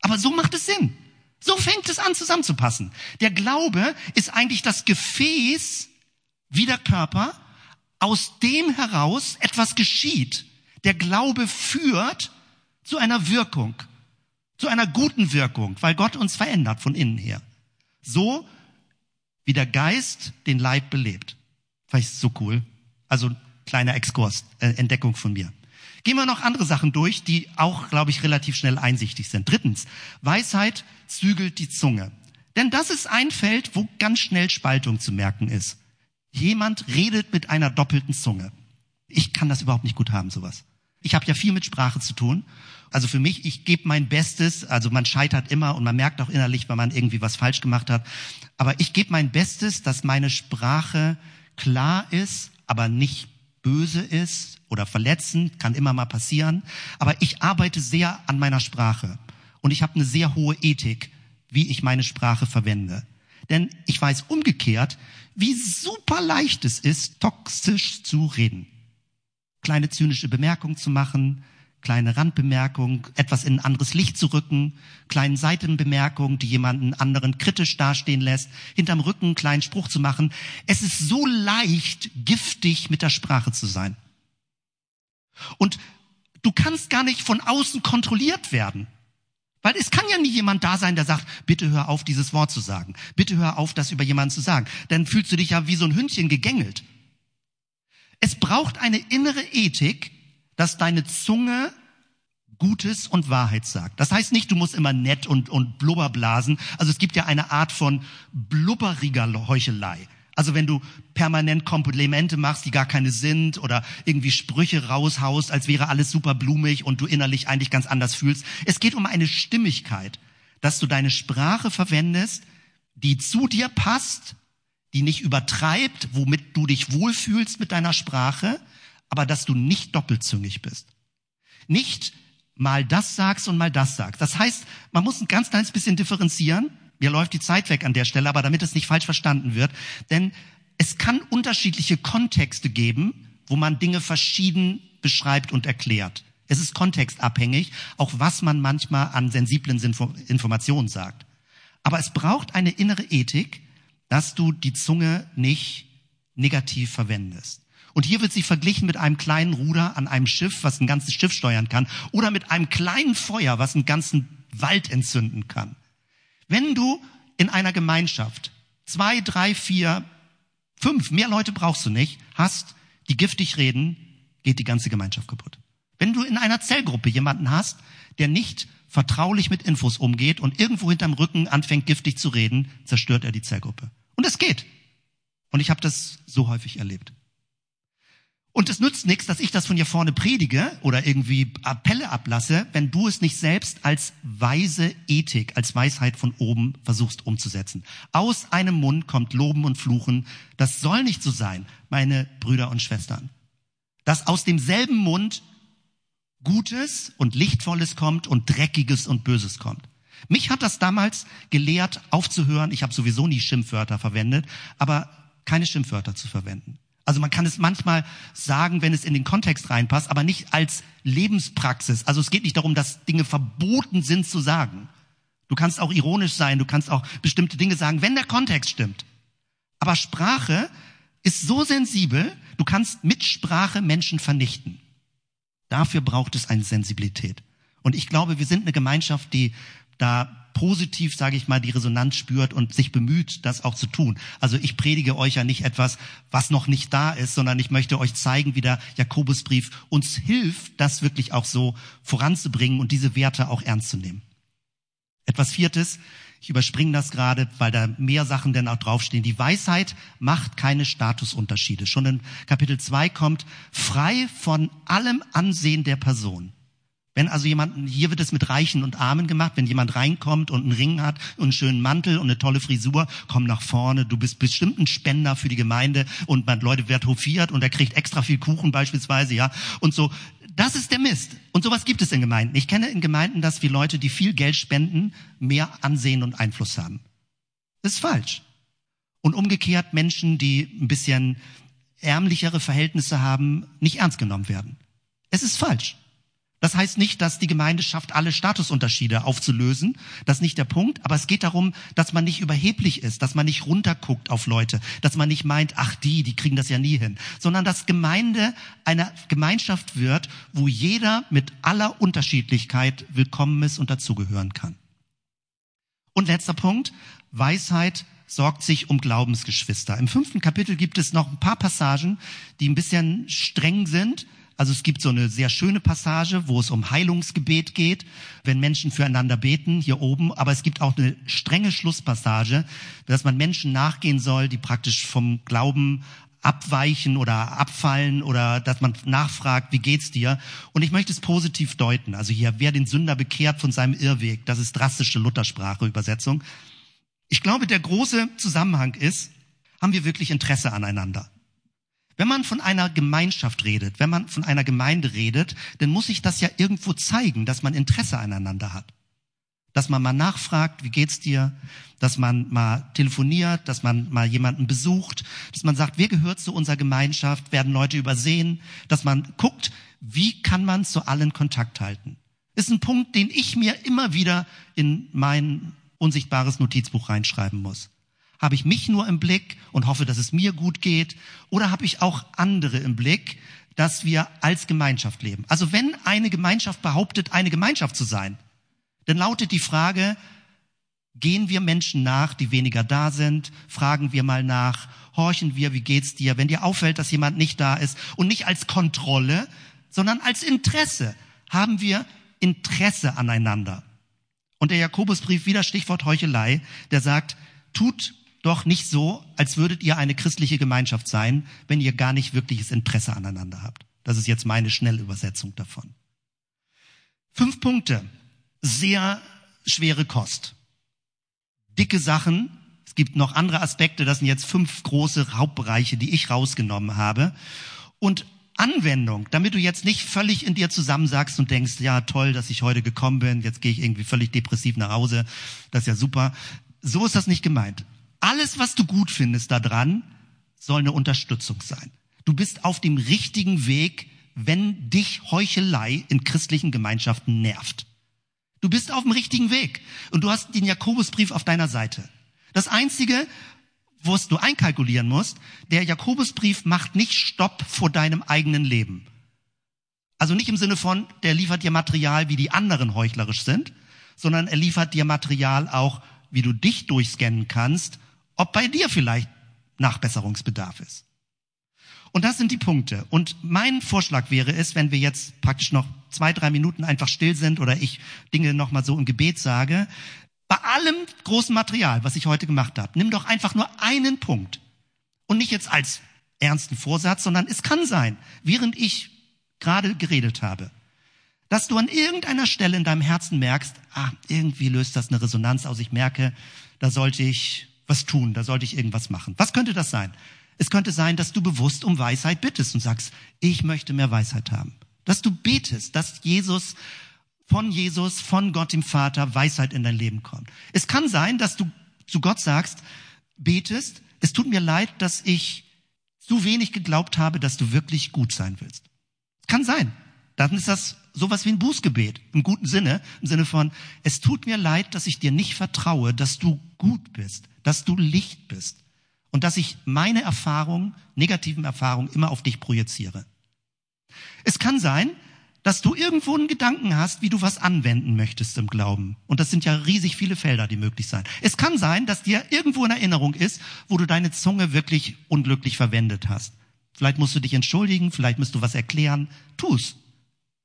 Aber so macht es Sinn. So fängt es an zusammenzupassen. Der Glaube ist eigentlich das Gefäß wie der Körper, aus dem heraus etwas geschieht. Der Glaube führt zu einer Wirkung, zu einer guten Wirkung, weil Gott uns verändert von innen her. So wie der Geist den Leib belebt. Vielleicht so cool. Also kleiner Exkurs, äh, Entdeckung von mir. Gehen wir noch andere Sachen durch, die auch, glaube ich, relativ schnell einsichtig sind. Drittens, Weisheit zügelt die Zunge. Denn das ist ein Feld, wo ganz schnell Spaltung zu merken ist. Jemand redet mit einer doppelten Zunge. Ich kann das überhaupt nicht gut haben, sowas. Ich habe ja viel mit Sprache zu tun. Also für mich, ich gebe mein Bestes. Also man scheitert immer und man merkt auch innerlich, wenn man irgendwie was falsch gemacht hat. Aber ich gebe mein Bestes, dass meine Sprache klar ist, aber nicht böse ist oder verletzend, kann immer mal passieren. Aber ich arbeite sehr an meiner Sprache und ich habe eine sehr hohe Ethik, wie ich meine Sprache verwende. Denn ich weiß umgekehrt, wie super leicht es ist, toxisch zu reden. Kleine zynische Bemerkungen zu machen, kleine Randbemerkungen, etwas in ein anderes Licht zu rücken, kleine Seitenbemerkungen, die jemanden anderen kritisch dastehen lässt, hinterm Rücken einen kleinen Spruch zu machen. Es ist so leicht, giftig mit der Sprache zu sein. Und du kannst gar nicht von außen kontrolliert werden. Weil es kann ja nie jemand da sein, der sagt, bitte hör auf, dieses Wort zu sagen. Bitte hör auf, das über jemanden zu sagen. Dann fühlst du dich ja wie so ein Hündchen gegängelt. Es braucht eine innere Ethik, dass deine Zunge Gutes und Wahrheit sagt. Das heißt nicht, du musst immer nett und, und blubber blasen. Also es gibt ja eine Art von blubberiger Heuchelei. Also wenn du permanent Komplimente machst, die gar keine sind oder irgendwie Sprüche raushaust, als wäre alles super blumig und du innerlich eigentlich ganz anders fühlst. Es geht um eine Stimmigkeit, dass du deine Sprache verwendest, die zu dir passt, die nicht übertreibt, womit du dich wohlfühlst mit deiner Sprache, aber dass du nicht doppelzüngig bist. Nicht mal das sagst und mal das sagst. Das heißt, man muss ein ganz kleines bisschen differenzieren mir läuft die Zeit weg an der Stelle, aber damit es nicht falsch verstanden wird, denn es kann unterschiedliche Kontexte geben, wo man Dinge verschieden beschreibt und erklärt. Es ist kontextabhängig, auch was man manchmal an sensiblen Informationen sagt. Aber es braucht eine innere Ethik, dass du die Zunge nicht negativ verwendest. Und hier wird sie verglichen mit einem kleinen Ruder an einem Schiff, was ein ganzes Schiff steuern kann, oder mit einem kleinen Feuer, was einen ganzen Wald entzünden kann. Wenn du in einer Gemeinschaft zwei, drei, vier, fünf, mehr Leute brauchst du nicht, hast, die giftig reden, geht die ganze Gemeinschaft kaputt. Wenn du in einer Zellgruppe jemanden hast, der nicht vertraulich mit Infos umgeht und irgendwo hinterm Rücken anfängt giftig zu reden, zerstört er die Zellgruppe. Und es geht. Und ich habe das so häufig erlebt. Und es nützt nichts, dass ich das von hier vorne predige oder irgendwie Appelle ablasse, wenn du es nicht selbst als weise Ethik, als Weisheit von oben versuchst umzusetzen. Aus einem Mund kommt Loben und Fluchen. Das soll nicht so sein, meine Brüder und Schwestern. Dass aus demselben Mund Gutes und Lichtvolles kommt und Dreckiges und Böses kommt. Mich hat das damals gelehrt, aufzuhören. Ich habe sowieso nie Schimpfwörter verwendet, aber keine Schimpfwörter zu verwenden. Also man kann es manchmal sagen, wenn es in den Kontext reinpasst, aber nicht als Lebenspraxis. Also es geht nicht darum, dass Dinge verboten sind zu sagen. Du kannst auch ironisch sein, du kannst auch bestimmte Dinge sagen, wenn der Kontext stimmt. Aber Sprache ist so sensibel, du kannst mit Sprache Menschen vernichten. Dafür braucht es eine Sensibilität. Und ich glaube, wir sind eine Gemeinschaft, die da positiv, sage ich mal, die Resonanz spürt und sich bemüht, das auch zu tun. Also ich predige euch ja nicht etwas, was noch nicht da ist, sondern ich möchte euch zeigen, wie der Jakobusbrief uns hilft, das wirklich auch so voranzubringen und diese Werte auch ernst zu nehmen. Etwas Viertes, ich überspringe das gerade, weil da mehr Sachen denn auch draufstehen. Die Weisheit macht keine Statusunterschiede. Schon in Kapitel 2 kommt, frei von allem Ansehen der Person. Wenn also jemand, hier wird es mit Reichen und Armen gemacht, wenn jemand reinkommt und einen Ring hat und einen schönen Mantel und eine tolle Frisur, komm nach vorne, du bist bestimmt ein Spender für die Gemeinde und man, Leute wird hofiert und er kriegt extra viel Kuchen beispielsweise, ja, und so. Das ist der Mist. Und sowas gibt es in Gemeinden. Ich kenne in Gemeinden, dass wir Leute, die viel Geld spenden, mehr Ansehen und Einfluss haben. Das ist falsch. Und umgekehrt Menschen, die ein bisschen ärmlichere Verhältnisse haben, nicht ernst genommen werden. Es ist falsch. Das heißt nicht, dass die Gemeinde schafft, alle Statusunterschiede aufzulösen. Das ist nicht der Punkt. Aber es geht darum, dass man nicht überheblich ist, dass man nicht runterguckt auf Leute, dass man nicht meint, ach die, die kriegen das ja nie hin, sondern dass Gemeinde eine Gemeinschaft wird, wo jeder mit aller Unterschiedlichkeit willkommen ist und dazugehören kann. Und letzter Punkt. Weisheit sorgt sich um Glaubensgeschwister. Im fünften Kapitel gibt es noch ein paar Passagen, die ein bisschen streng sind, also es gibt so eine sehr schöne Passage, wo es um Heilungsgebet geht, wenn Menschen füreinander beten, hier oben. Aber es gibt auch eine strenge Schlusspassage, dass man Menschen nachgehen soll, die praktisch vom Glauben abweichen oder abfallen oder dass man nachfragt, wie geht's dir? Und ich möchte es positiv deuten. Also hier, wer den Sünder bekehrt von seinem Irrweg, das ist drastische Luthersprache Übersetzung. Ich glaube, der große Zusammenhang ist, haben wir wirklich Interesse aneinander? Wenn man von einer Gemeinschaft redet, wenn man von einer Gemeinde redet, dann muss sich das ja irgendwo zeigen, dass man Interesse aneinander hat. Dass man mal nachfragt, wie geht's dir? Dass man mal telefoniert, dass man mal jemanden besucht, dass man sagt, wer gehört zu unserer Gemeinschaft? Werden Leute übersehen? Dass man guckt, wie kann man zu allen Kontakt halten? Ist ein Punkt, den ich mir immer wieder in mein unsichtbares Notizbuch reinschreiben muss. Habe ich mich nur im Blick und hoffe, dass es mir gut geht? Oder habe ich auch andere im Blick, dass wir als Gemeinschaft leben? Also wenn eine Gemeinschaft behauptet, eine Gemeinschaft zu sein, dann lautet die Frage, gehen wir Menschen nach, die weniger da sind? Fragen wir mal nach? Horchen wir, wie geht's dir? Wenn dir auffällt, dass jemand nicht da ist und nicht als Kontrolle, sondern als Interesse, haben wir Interesse aneinander. Und der Jakobusbrief, wieder Stichwort Heuchelei, der sagt, tut doch nicht so, als würdet ihr eine christliche Gemeinschaft sein, wenn ihr gar nicht wirkliches Interesse aneinander habt. Das ist jetzt meine Schnellübersetzung davon. Fünf Punkte. Sehr schwere Kost. Dicke Sachen. Es gibt noch andere Aspekte. Das sind jetzt fünf große Hauptbereiche, die ich rausgenommen habe. Und Anwendung, damit du jetzt nicht völlig in dir zusammensagst und denkst, ja toll, dass ich heute gekommen bin, jetzt gehe ich irgendwie völlig depressiv nach Hause, das ist ja super. So ist das nicht gemeint alles, was du gut findest daran, soll eine Unterstützung sein. Du bist auf dem richtigen Weg, wenn dich Heuchelei in christlichen Gemeinschaften nervt. Du bist auf dem richtigen Weg und du hast den Jakobusbrief auf deiner Seite. Das einzige, was du einkalkulieren musst, der Jakobusbrief macht nicht Stopp vor deinem eigenen Leben. Also nicht im Sinne von, der liefert dir Material, wie die anderen heuchlerisch sind, sondern er liefert dir Material auch, wie du dich durchscannen kannst ob bei dir vielleicht Nachbesserungsbedarf ist. Und das sind die Punkte. Und mein Vorschlag wäre es, wenn wir jetzt praktisch noch zwei, drei Minuten einfach still sind oder ich Dinge nochmal so im Gebet sage, bei allem großen Material, was ich heute gemacht habe, nimm doch einfach nur einen Punkt und nicht jetzt als ernsten Vorsatz, sondern es kann sein, während ich gerade geredet habe, dass du an irgendeiner Stelle in deinem Herzen merkst, ah, irgendwie löst das eine Resonanz aus. Ich merke, da sollte ich was tun, da sollte ich irgendwas machen. Was könnte das sein? Es könnte sein, dass du bewusst um Weisheit bittest und sagst, ich möchte mehr Weisheit haben. Dass du betest, dass Jesus von Jesus, von Gott dem Vater Weisheit in dein Leben kommt. Es kann sein, dass du zu Gott sagst, betest, es tut mir leid, dass ich zu wenig geglaubt habe, dass du wirklich gut sein willst. Es kann sein. Dann ist das sowas wie ein Bußgebet im guten Sinne, im Sinne von, es tut mir leid, dass ich dir nicht vertraue, dass du gut bist, dass du Licht bist und dass ich meine Erfahrungen, negativen Erfahrungen immer auf dich projiziere. Es kann sein, dass du irgendwo einen Gedanken hast, wie du was anwenden möchtest im Glauben. Und das sind ja riesig viele Felder, die möglich sein. Es kann sein, dass dir irgendwo in Erinnerung ist, wo du deine Zunge wirklich unglücklich verwendet hast. Vielleicht musst du dich entschuldigen, vielleicht musst du was erklären. Tu's.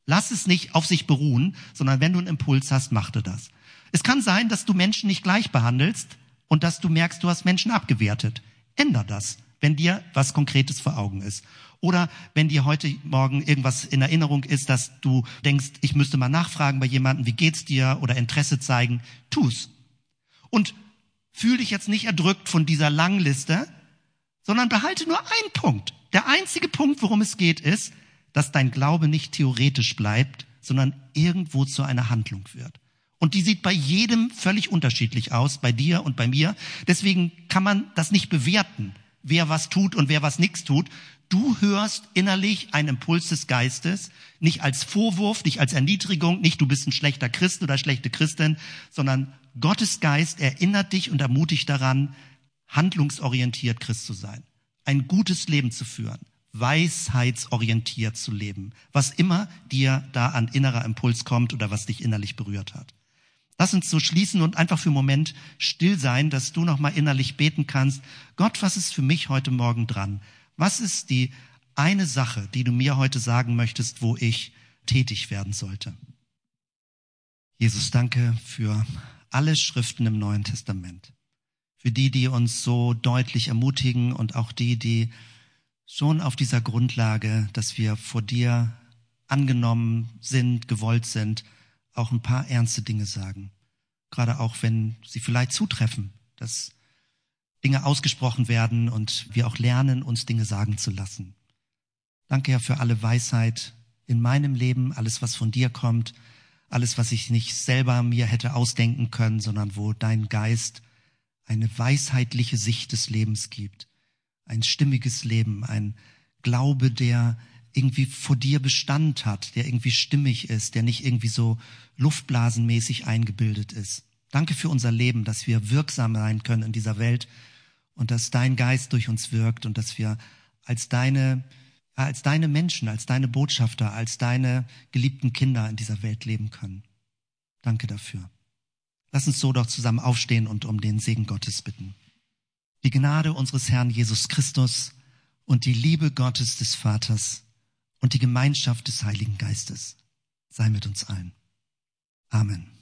Lass es nicht auf sich beruhen, sondern wenn du einen Impuls hast, mach du das. Es kann sein, dass du Menschen nicht gleich behandelst und dass du merkst, du hast Menschen abgewertet. Änder das, wenn dir was Konkretes vor Augen ist. Oder wenn dir heute Morgen irgendwas in Erinnerung ist, dass du denkst, ich müsste mal nachfragen bei jemandem, wie geht's dir oder Interesse zeigen, tu's. Und fühl dich jetzt nicht erdrückt von dieser langen Liste, sondern behalte nur einen Punkt. Der einzige Punkt, worum es geht, ist, dass dein Glaube nicht theoretisch bleibt, sondern irgendwo zu einer Handlung wird. Und die sieht bei jedem völlig unterschiedlich aus, bei dir und bei mir. Deswegen kann man das nicht bewerten, wer was tut und wer was nichts tut, Du hörst innerlich einen Impuls des Geistes, nicht als Vorwurf, nicht als Erniedrigung, nicht du bist ein schlechter Christ oder schlechte Christin, sondern Gottes Geist erinnert dich und ermutigt daran, handlungsorientiert Christ zu sein, ein gutes Leben zu führen, weisheitsorientiert zu leben, was immer dir da an innerer Impuls kommt oder was dich innerlich berührt hat. Lass uns so schließen und einfach für einen Moment still sein, dass du nochmal innerlich beten kannst. Gott, was ist für mich heute Morgen dran? Was ist die eine Sache, die du mir heute sagen möchtest, wo ich tätig werden sollte? Jesus, danke für alle Schriften im Neuen Testament. Für die, die uns so deutlich ermutigen und auch die, die schon auf dieser Grundlage, dass wir vor dir angenommen sind, gewollt sind, auch ein paar ernste Dinge sagen. Gerade auch wenn sie vielleicht zutreffen, dass Dinge ausgesprochen werden und wir auch lernen, uns Dinge sagen zu lassen. Danke, Herr, für alle Weisheit in meinem Leben, alles, was von dir kommt, alles, was ich nicht selber mir hätte ausdenken können, sondern wo dein Geist eine weisheitliche Sicht des Lebens gibt, ein stimmiges Leben, ein Glaube, der irgendwie vor dir Bestand hat, der irgendwie stimmig ist, der nicht irgendwie so luftblasenmäßig eingebildet ist. Danke für unser Leben, dass wir wirksam sein können in dieser Welt, und dass dein Geist durch uns wirkt und dass wir als deine, als deine Menschen, als deine Botschafter, als deine geliebten Kinder in dieser Welt leben können. Danke dafür. Lass uns so doch zusammen aufstehen und um den Segen Gottes bitten. Die Gnade unseres Herrn Jesus Christus und die Liebe Gottes des Vaters und die Gemeinschaft des Heiligen Geistes sei mit uns allen. Amen.